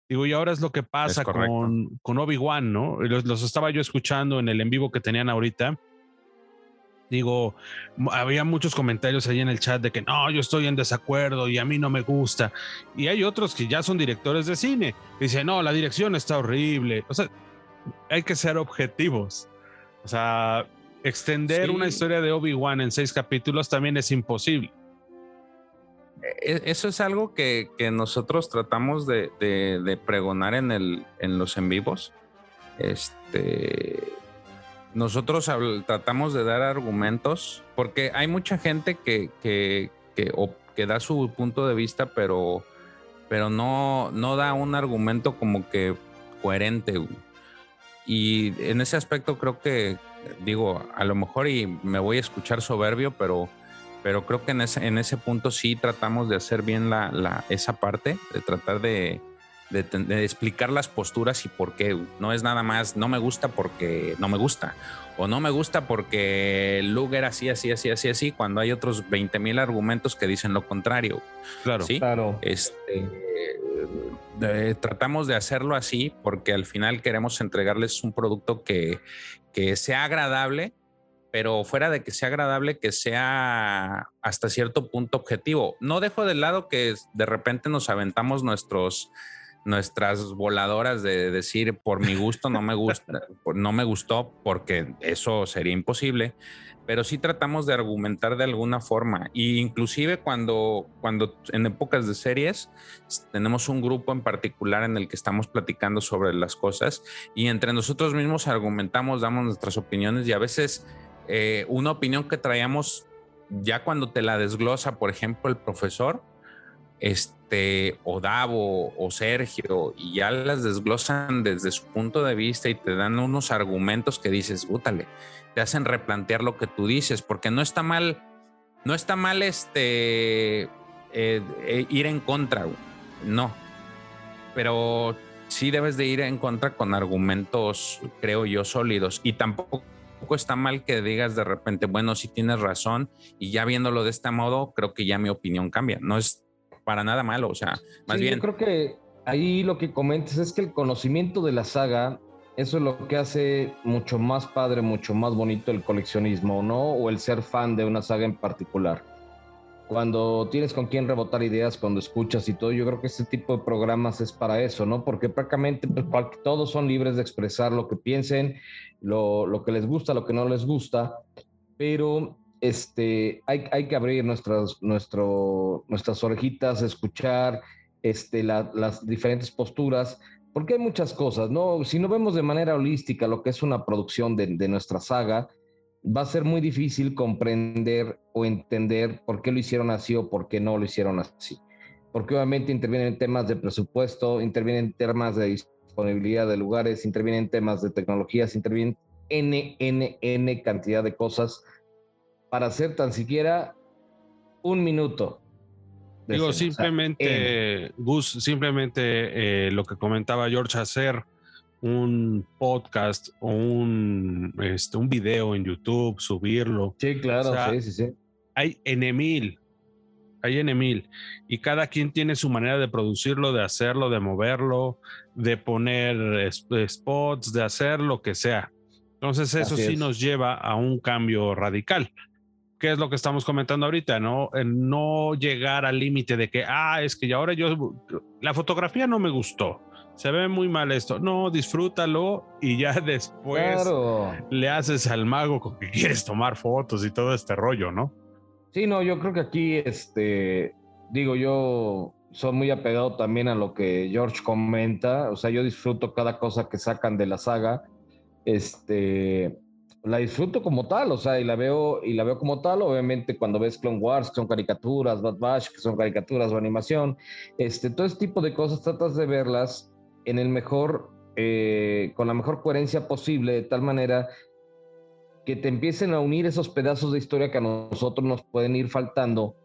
Digo, y ahora es lo que pasa con, con Obi-Wan, ¿no? Los, los, estaba yo escuchando en el en vivo que tenían ahorita Digo, había muchos comentarios ahí en el chat de que no, yo estoy en desacuerdo y a mí no me gusta. Y hay otros que ya son directores de cine. Dicen, no, la dirección está horrible. O sea, hay que ser objetivos. O sea, extender una historia de Obi-Wan en seis capítulos también es imposible.
E, eso es algo que, nosotros tratamos de, de, pregonar en, el, en los en vivos. Este nosotros tratamos de dar argumentos, porque hay mucha gente que, que, que, da su punto de vista, pero, pero no, no da un argumento como que coherente. Y en ese aspecto creo que, digo, a lo mejor y me voy a escuchar soberbio, pero pero creo que en ese, en ese punto sí tratamos de hacer bien la, esa parte, de tratar de, de, explicar las posturas y por qué. No es nada más, no me gusta porque no me gusta, o no me gusta porque Luke era así, así, así, así, así, cuando hay otros 20 mil argumentos que dicen lo contrario.
Claro,
¿sí?
claro.
Este, tratamos de hacerlo así porque al final queremos entregarles un producto que, que sea agradable, pero fuera de que sea agradable, que sea hasta cierto punto objetivo. No dejo de lado que de repente nos aventamos nuestros nuestras voladoras de decir por mi gusto no me gusta, no me gustó porque eso sería imposible, pero sí tratamos de argumentar de alguna forma. Y inclusive cuando cuando en épocas de series tenemos un grupo en particular en el que estamos platicando sobre las cosas y entre nosotros mismos argumentamos, damos nuestras opiniones y a veces eh, una opinión que traíamos ya cuando te la desglosa, por ejemplo, el profesor, este, o Davo o Sergio, y ya las desglosan desde su punto de vista y te dan unos argumentos que dices, bútale, te hacen replantear lo que tú dices, porque no está mal, no está mal este, eh, eh, ir en contra, no, pero sí debes de ir en contra con argumentos, creo yo, sólidos, y tampoco está mal que digas de repente, bueno, si tienes razón, y ya viéndolo de este modo, creo que ya mi opinión cambia. No es para nada malo, o sea, más bien.
Yo creo que ahí lo que comentas es que el conocimiento de la saga, eso es lo que hace mucho más padre, mucho más bonito el coleccionismo, ¿no? O el ser fan de una saga en particular. Cuando tienes con quién rebotar ideas, cuando escuchas y todo, yo creo que este tipo de programas es para eso, ¿no? Porque prácticamente pues, todos son libres de expresar lo que piensen, lo, lo que les gusta, lo que no les gusta, pero este, hay, que abrir nuestras, orejitas, escuchar este, las diferentes posturas, porque hay muchas cosas. Si no vemos de manera holística lo que es una producción de, de nuestra saga, va a ser muy difícil comprender o entender por qué lo hicieron así o por qué no lo hicieron así. Porque obviamente intervienen temas de presupuesto, intervienen temas de disponibilidad de lugares, intervienen temas de tecnologías, intervienen N, N, N cantidad de cosas para hacer tan siquiera un minuto.
Digo, simplemente, Gus, simplemente eh, lo que comentaba George, hacer un podcast o un, este, un video en YouTube, subirlo.
Sí, claro, sí, sí, sí.
Hay enemil, hay enemil, y cada quien tiene su manera de producirlo, de hacerlo, de moverlo, de poner spots, de hacer lo que sea. Entonces eso sí nos lleva a un cambio radical. ¿Qué es lo que estamos comentando ahorita? No, no llegar al límite de que, ah, es que ya ahora yo, la fotografía no me gustó, se ve muy mal esto. No, disfrútalo y ya después le haces al mago con que quieres tomar fotos y todo este rollo, ¿no?
Sí, no, yo creo que aquí, este, digo, yo soy muy apegado también a lo que George comenta, o sea, yo disfruto cada cosa que sacan de la saga. Este, la disfruto como tal, o sea, y la veo y la veo como tal. Obviamente, cuando ves Clone Wars, que son caricaturas, Bad Batch, que son caricaturas o animación, este, todo este tipo de cosas tratas de verlas en el mejor, eh, con la mejor coherencia posible, de tal manera que te empiecen a unir esos pedazos de historia que a nosotros nos pueden ir faltando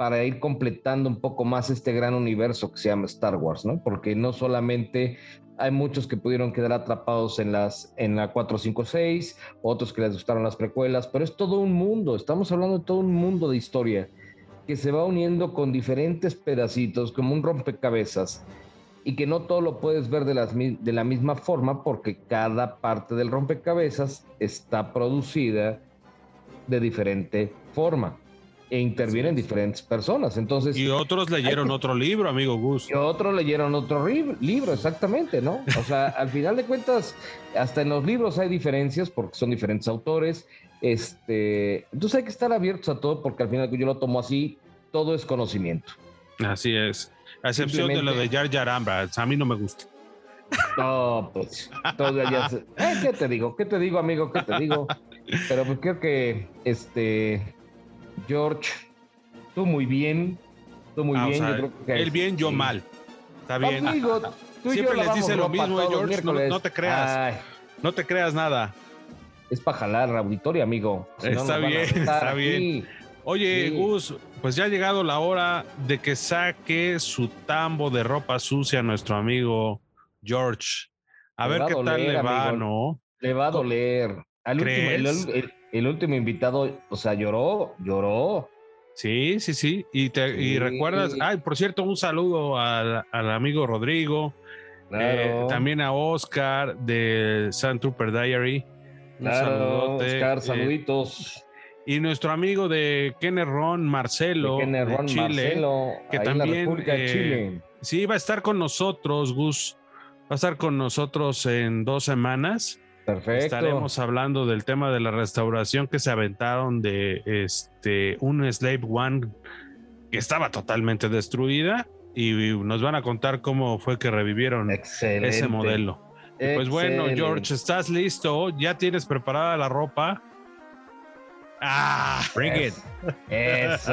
para ir completando un poco más este gran universo que se llama Star Wars, ¿no? Porque no solamente hay muchos que pudieron quedar atrapados en, las, en la 456, otros que les gustaron las precuelas, pero es todo un mundo, estamos hablando de todo un mundo de historia que se va uniendo con diferentes pedacitos, como un rompecabezas, y que no todo lo puedes ver de, las, de la misma forma porque cada parte del rompecabezas está producida de diferente forma e intervienen diferentes personas. Entonces,
y otros leyeron otro libro, amigo Gus.
Y otros leyeron otro libro, exactamente, ¿no? O sea, al final de cuentas, hasta en los libros hay diferencias porque son diferentes autores. Este, entonces hay que estar abiertos a todo porque al final yo lo tomo así, todo es conocimiento.
Así es. A excepción de lo de Jar Jar a mí no me gusta.
No, pues, todavía eh, ¿Qué te digo? ¿Qué te digo, amigo? ¿Qué te digo? Pero pues creo que este George, tú muy bien, tú muy ah, bien. yo creo
que él bien, yo mal. Está bien. Siempre les dice lo mismo, George. No, te creas. No te creas nada.
Es para jalar la auditorio, amigo.
está bien, está bien. Oye,
Sí.
Gus, pues ya ha llegado la hora de que saque su tambo de ropa sucia a nuestro amigo George. A
Le
ver qué tal le va,
amigo.
¿no?
Le va a doler. Al último, el, el- el último invitado, o sea, lloró, lloró.
Sí, sí, sí. Y, te, y recuerdas, ay, por cierto, un saludo al, al amigo Rodrigo, eh,
Claro.
también a Oscar de Sand Trooper Diary.
Claro, Oscar,
eh,
saluditos.
y nuestro amigo de Kenner Ron, Marcelo,
de Kenneth
de Chile.
Marcelo,
que
ahí en la
también, eh,
Chile.
Sí, va a estar con nosotros, Gus. Va a estar con nosotros en dos semanas.
Perfecto.
Estaremos hablando del tema de la restauración que se aventaron de este un Slave One que estaba totalmente destruida y nos van a contar cómo fue que revivieron
Excelente.
ese modelo. Y pues bueno. George, ¿estás listo? ¿Ya tienes preparada la ropa? Ah,
Bring it.
Eso.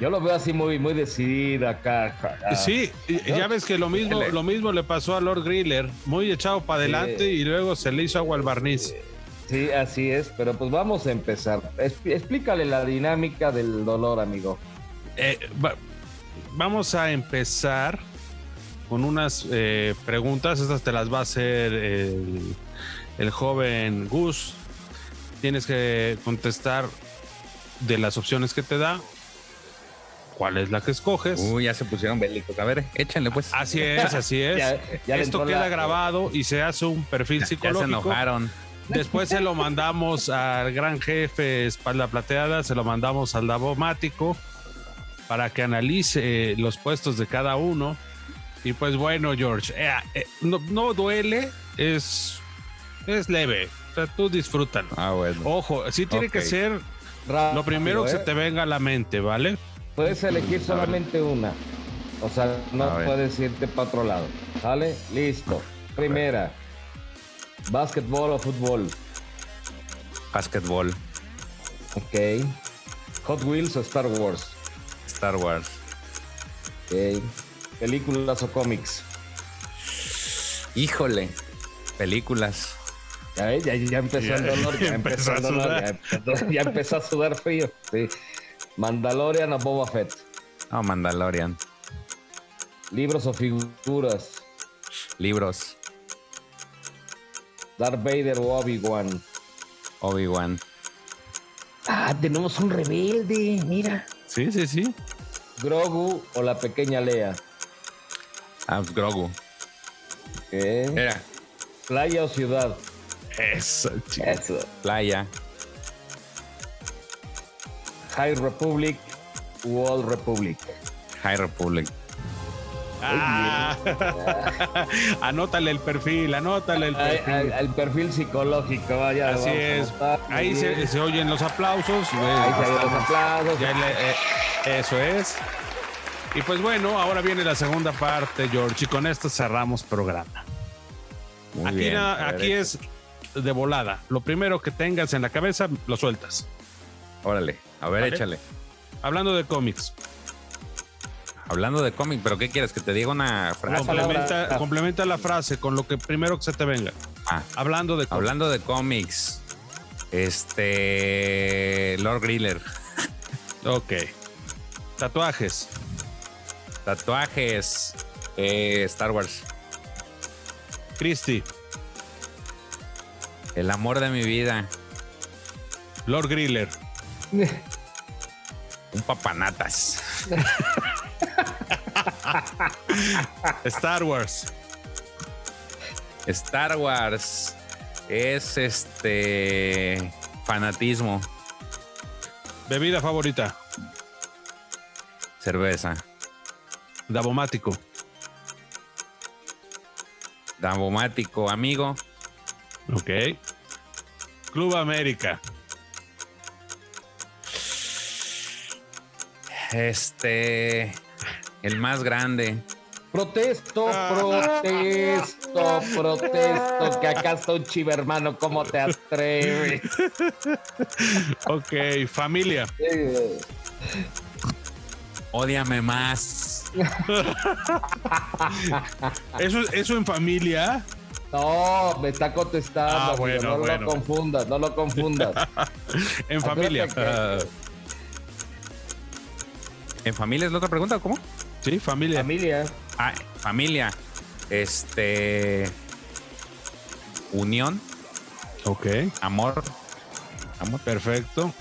Yo lo veo así muy, muy decidido acá.
Sí, ya ves que lo mismo, lo mismo le pasó a Lord Griller, muy echado para adelante y luego se le hizo agua al barniz.
Sí, así es, pero pues vamos a empezar. Es- explícale la dinámica del dolor, amigo.
Eh, va- vamos a empezar con unas eh, preguntas. Estas te las va a hacer el, el joven Gus. Tienes que contestar de las opciones que te da. ¿Cuál es la que escoges?
Uy, ya se pusieron bélicos. A ver, échenle pues.
Así es, así es.
Ya- ya
Esto queda
la-
grabado y se hace un perfil
Ya- ya se
psicológico.
enojaron.
Después se lo mandamos al gran jefe Espalda Plateada, se lo mandamos al Davomático para que analice eh, los puestos de cada uno. Y pues bueno, George, eh, eh, no, no duele, es, es leve. O sea, tú disfrútalo.
Ah, bueno.
Ojo, sí tiene que ser
Rápido,
lo primero que
¿eh?
se te venga a la mente, ¿vale?
Puedes elegir solamente una. O sea, no puedes irte para otro lado. ¿Sale? Listo. Primera. Básquetbol o fútbol.
Basketball,
Ok. Hot Wheels o Star Wars.
Star Wars.
Ok. Películas o cómics.
Híjole. Películas.
Ya, ves, ya, ya empezó
Ya-
el dolor, ya
empezó
empezó,
a
el dolor,
sudar.
ya empezó, ya empezó a sudar frío. Sí. Mandalorian o Boba Fett.
Oh, Mandalorian.
Libros o figuras.
Libros.
Darth Vader o Obi-Wan.
Obi-Wan.
Ah, tenemos un rebelde, mira.
Sí, sí, sí.
Grogu o la pequeña Lea.
Ah, pues, Grogu. Era.
Playa o ciudad.
Eso, chico.
Eso.
Playa.
High Republic Old Republic.
High Republic.
Ah. anótale el perfil, anótale el perfil.
ay, el perfil psicológico, vaya.
Así es. Ahí se, oyen los aplausos.
Ahí se oyen los aplausos.
Ya le- eh, eso es. Y pues bueno, ahora viene la segunda parte, George, y con esto cerramos programa.
Muy
aquí
bien.
na- es de volada. Lo primero que tengas en la cabeza, lo sueltas.
Órale. A ver,
Vale.
échale.
Hablando de cómics,
Hablando de cómic, ¿pero qué quieres? ¿Que te diga una frase?
complementa, la frase con lo que primero que se te venga.
Ah,
Hablando de cómics.
hablando de cómics. Este. Lord Griller.
Ok. Tatuajes.
Tatuajes. eh, Star Wars.
Christy.
El amor de mi vida.
Lord Griller.
Un papanatas.
Star Wars.
Star Wars es este fanatismo,
Bebida favorita.
cerveza,
Davomático.
dambomático, amigo,
Ok. Club América.
este el más grande,
Protesto,
Ah.
protesto, protesto, que acá está un chivo hermano, ¿cómo te atreves?
Ok. Familia.
Ódiame más.
Eso, eso en familia.
No, me está contestando,
Ah,
amigo, no
bueno.
lo confundas, no lo confundas.
En familia.
Que
¿En familia es la otra pregunta? ¿Cómo?
Sí, familia.
Familia.
Ah, familia. Este. Unión.
Ok.
Amor.
Amor. Perfecto.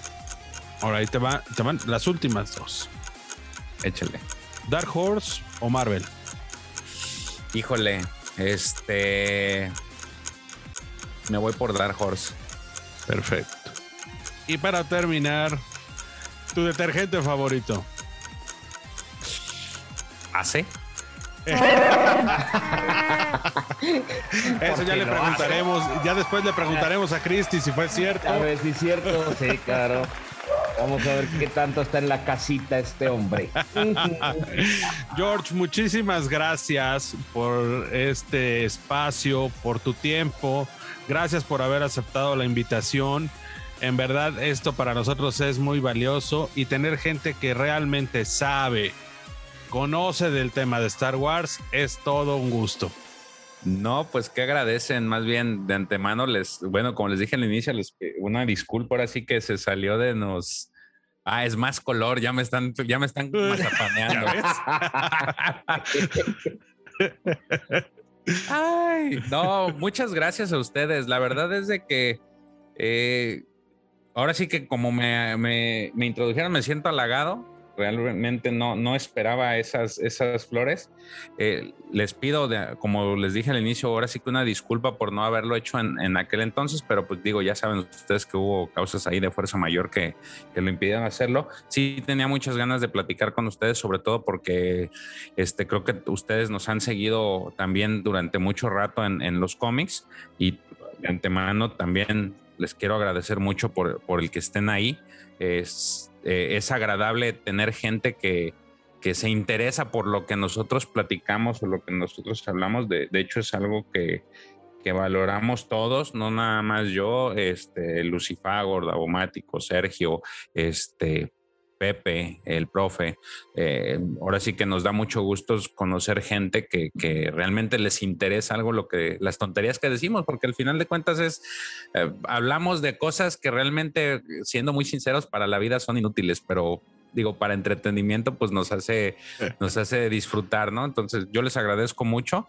Ahora ahí te, va, te van las últimas dos.
Échale.
Dark Horse o Marvel.
Híjole. Este. Me voy por Dark Horse.
Perfecto. Y para terminar, tu detergente favorito.
¿Hace?
Eso ya le preguntaremos, ya después le preguntaremos a Cristi si fue cierto.
A ver si es cierto, sí, claro. Vamos a ver qué tanto está en la casita este hombre.
George, muchísimas gracias por este espacio, por tu tiempo. Gracias por haber aceptado la invitación. En verdad, esto para nosotros es muy valioso y tener gente que realmente sabe, conoce del tema de Star Wars es todo un gusto.
No, pues que agradecen, más bien de antemano les, bueno, como les dije al inicio, les, una disculpa ahora sí que se salió de nos. Ah, es más color, ya me están, ya me están mazapaneando. Ay, no, muchas gracias a ustedes. La verdad es de que eh, ahora sí que como me, me, me introdujeron, me siento halagado realmente no, no esperaba esas, esas flores. Eh, les pido, como les dije al inicio, ahora sí que una disculpa por no haberlo hecho en, aquel entonces, pero pues digo, ya saben ustedes que hubo causas ahí de fuerza mayor que, que, lo impidieron hacerlo. Sí tenía muchas ganas de platicar con ustedes, sobre todo porque este, creo que ustedes nos han seguido también durante mucho rato en, en los cómics y de antemano también les quiero agradecer mucho por, por el que estén ahí. Es, eh, es agradable tener gente que, que, se interesa por lo que nosotros platicamos o lo que nosotros hablamos. De, de hecho, es algo que, que, valoramos todos, no nada más yo, este, Lucifago, Davomático, Sergio, este, Pepe, el profe. Eh, ahora sí que nos da mucho gusto conocer gente que, realmente les interesa algo, lo que las tonterías que decimos, porque al final de cuentas es, eh, hablamos de cosas que realmente, siendo muy sinceros, para la vida son inútiles, pero digo, para entretenimiento, pues nos hace, nos hace disfrutar, ¿no? Entonces, yo les agradezco mucho.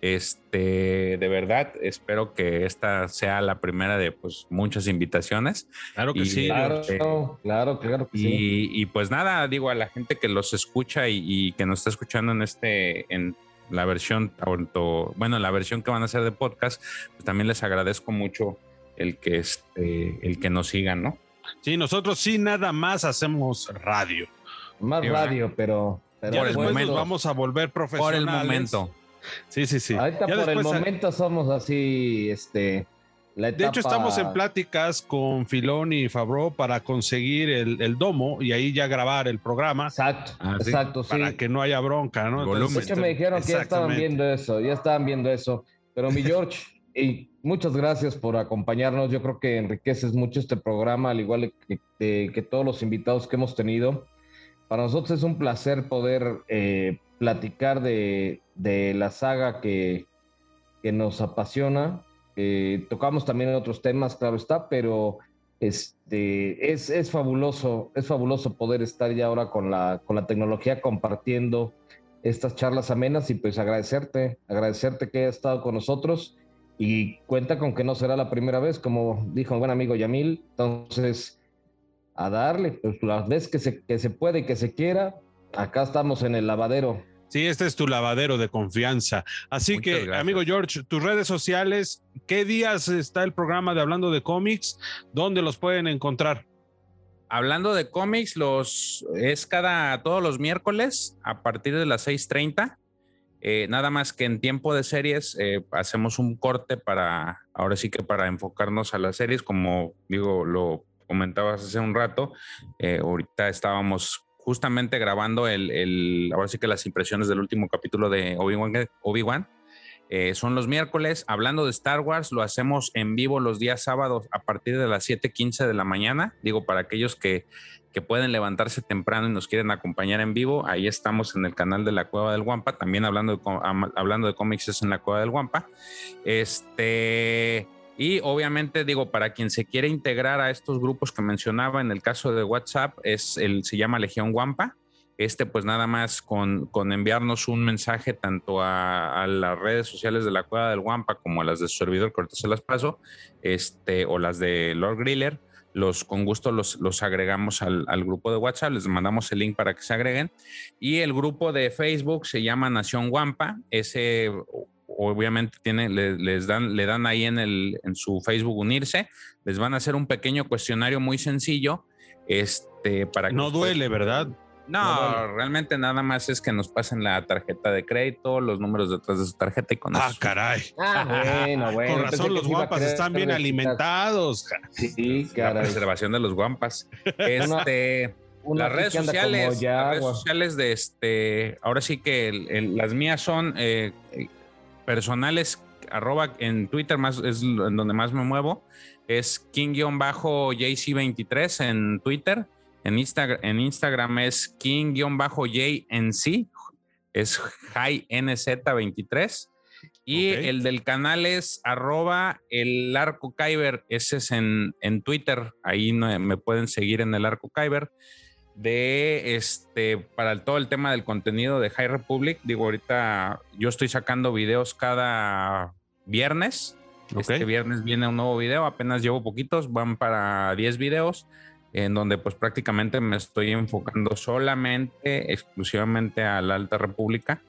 Este, de verdad, espero que esta sea la primera de pues muchas invitaciones.
Claro que sí.
Claro, claro, claro
y, sí. Y pues nada, digo a la gente que los escucha y, que nos está escuchando en este, en la versión, bueno, la versión que van a hacer de podcast, pues también les agradezco mucho el que, este, el que nos sigan, ¿no?
Sí, nosotros sí nada más hacemos radio.
Más radio, pero,
pero ya después momento, vamos a volver profesionales.
Por el momento.
Sí, sí, sí.
Ahorita por el momento somos así, este.
La De hecho, estamos en pláticas con Filón y Fabro para conseguir el, domo y ahí ya grabar el programa.
Exacto, ah, exacto, sí.
Para que no haya bronca, ¿no?
Entonces, de hecho, me dijeron que ya estaban viendo eso, ya estaban viendo eso. Pero mi George, y muchas gracias por acompañarnos. Yo creo que enriqueces mucho este programa, al igual que, todos los invitados que hemos tenido. Para nosotros es un placer poder eh, platicar de, la saga que, nos apasiona. Eh, tocamos también otros temas, claro está, pero este, es, es, fabuloso, es fabuloso poder estar ya ahora con la, con la tecnología compartiendo estas charlas amenas y pues agradecerte, agradecerte que hayas estado con nosotros y cuenta con que no será la primera vez, como dijo un buen amigo Yamil. Entonces, a darle, pues las veces que se, que se puede y que se quiera, acá estamos en el lavadero.
Sí, este es tu lavadero de confianza. Así que, amigo George, tus redes sociales, ¿qué días está el programa de Hablando de cómics? ¿Dónde los pueden encontrar?
Hablando de cómics, los es cada todos los miércoles a partir de las 6:30 eh, nada más que en tiempo de series eh, hacemos un corte para, ahora sí que para enfocarnos a las series, como digo, lo comentabas hace un rato, eh, ahorita estábamos justamente grabando el, ahora sí que las impresiones del último capítulo de Obi-Wan. Obi son los miércoles, hablando de Star Wars, lo hacemos en vivo los días sábados a partir de las 7:15 de la mañana. Digo, para aquellos que que pueden levantarse temprano y nos quieren acompañar en vivo, ahí estamos en el canal de la Cueva del Guampa, también hablando de, hablando de cómics es en la Cueva del Guampa. Este, y obviamente digo, para quien se quiere integrar a estos grupos que mencionaba, en el caso de WhatsApp, es el, se llama Legión Guampa. Este, pues nada más con, con enviarnos un mensaje tanto a, las redes sociales de la Cueva del Guampa como a las de su servidor, que se las paso, este, o las de Lord Griller, los con gusto los, los agregamos al, al, grupo de WhatsApp, les mandamos el link para que se agreguen. Y el grupo de Facebook se llama Nación Guampa, ese obviamente tiene, les dan, le dan ahí en, el, en su Facebook unirse, les van a hacer un pequeño cuestionario muy sencillo, este, para
que... No duele, ¿verdad?
No, realmente nada más es que nos pasen la tarjeta de crédito, los números detrás de su tarjeta y con
ah, caray. Ah, bueno, bueno. Con razón, los guampas están bien alimentados.
Sí, caray. La preservación de los guampas. Este, las redes sociales, las redes sociales de este, ahora sí que las mías son eh, personales, arroba en Twitter más es en donde más me muevo, es king-jc23 en Twitter en, en Instagram es king-jnc, es highNZ23. Y el del canal es arroba el arco Kyber, ese es en, en Twitter, ahí me pueden seguir en el arco Kyber. De este, para todo el tema del contenido de High Republic, digo, ahorita yo estoy sacando videos cada viernes. Este viernes viene un nuevo video, apenas llevo poquitos, van para 10 videos en donde pues prácticamente me estoy enfocando solamente, exclusivamente a la Alta República.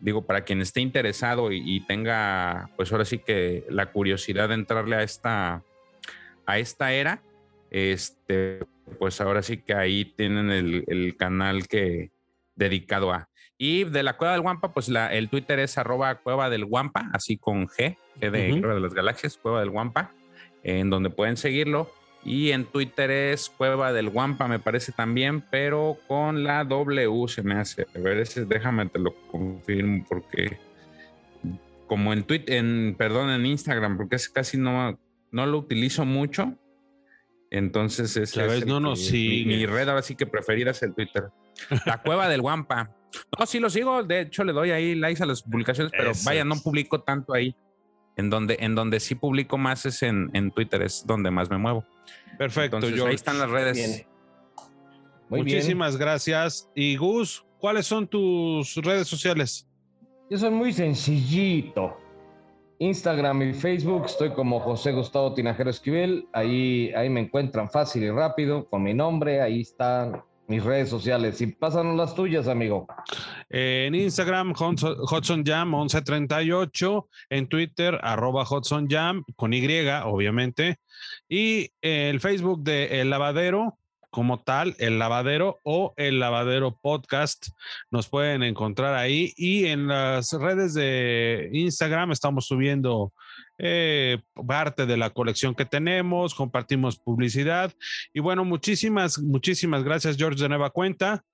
Digo, para quien esté interesado y, tenga, pues ahora sí que la curiosidad de entrarle a esta, a esta era, este, pues ahora sí que ahí tienen el, canal que dedicado a. Y de la Cueva del Guampa, pues la, el Twitter es arroba Cueva del Guampa, así con G, G de Cueva de las Galaxias, Cueva del Guampa, en donde pueden seguirlo. Y en Twitter es Cueva del Guampa, me parece también, pero con la W se me hace. A ver, ese, déjame te lo confirmo porque como en Twitter, en, perdón, en Instagram, porque es casi no, no lo utilizo mucho. Entonces es,
no
mi, red ahora sí que preferida es el Twitter. La Cueva del Guampa. No, sí lo sigo, de hecho le doy ahí likes a las publicaciones, pero vaya, no publico tanto ahí. En donde, en donde sí publico más es en, en Twitter, es donde más me muevo.
Perfecto, Ahí
están las redes.
Muchísimas gracias. Y Gus, ¿cuáles son tus redes sociales?
Yo soy muy sencillito. Instagram y Facebook estoy como José Gustavo Tinajero Esquivel. Ahí, ahí me encuentran fácil y rápido con mi nombre. Ahí están mis redes sociales. Y pásanos las tuyas, amigo.
En Instagram, Hudson Jam 1138. En Twitter, arroba Hudson con Y, obviamente. Y el Facebook de El Lavadero, como tal, El Lavadero o El Lavadero Podcast. Nos pueden encontrar ahí. Y en las redes de Instagram estamos subiendo eh, parte de la colección que tenemos, compartimos publicidad. Y bueno, muchísimas, muchísimas gracias, George, de nueva cuenta.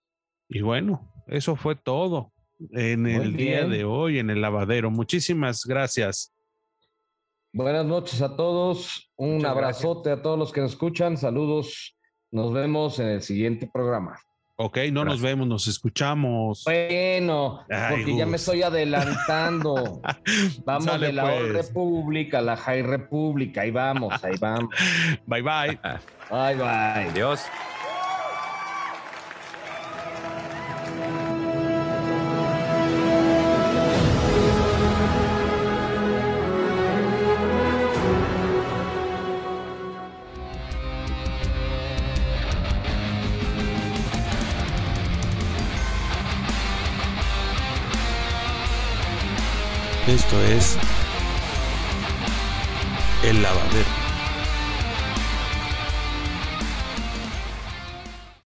Y bueno, eso fue todo en el día de hoy en el lavadero. Muchísimas gracias.
Buenas noches a todos. Un abrazote a todos los que nos escuchan. Saludos. Nos vemos en el siguiente programa.
Ok, no nos vemos, nos escuchamos.
Bueno, porque ya me estoy adelantando. Vamos de la Old pues. Republic a la High Republic. Ahí vamos, ahí vamos.
Bye bye.
bye bye.
Adiós.
Esto es El Lavadero.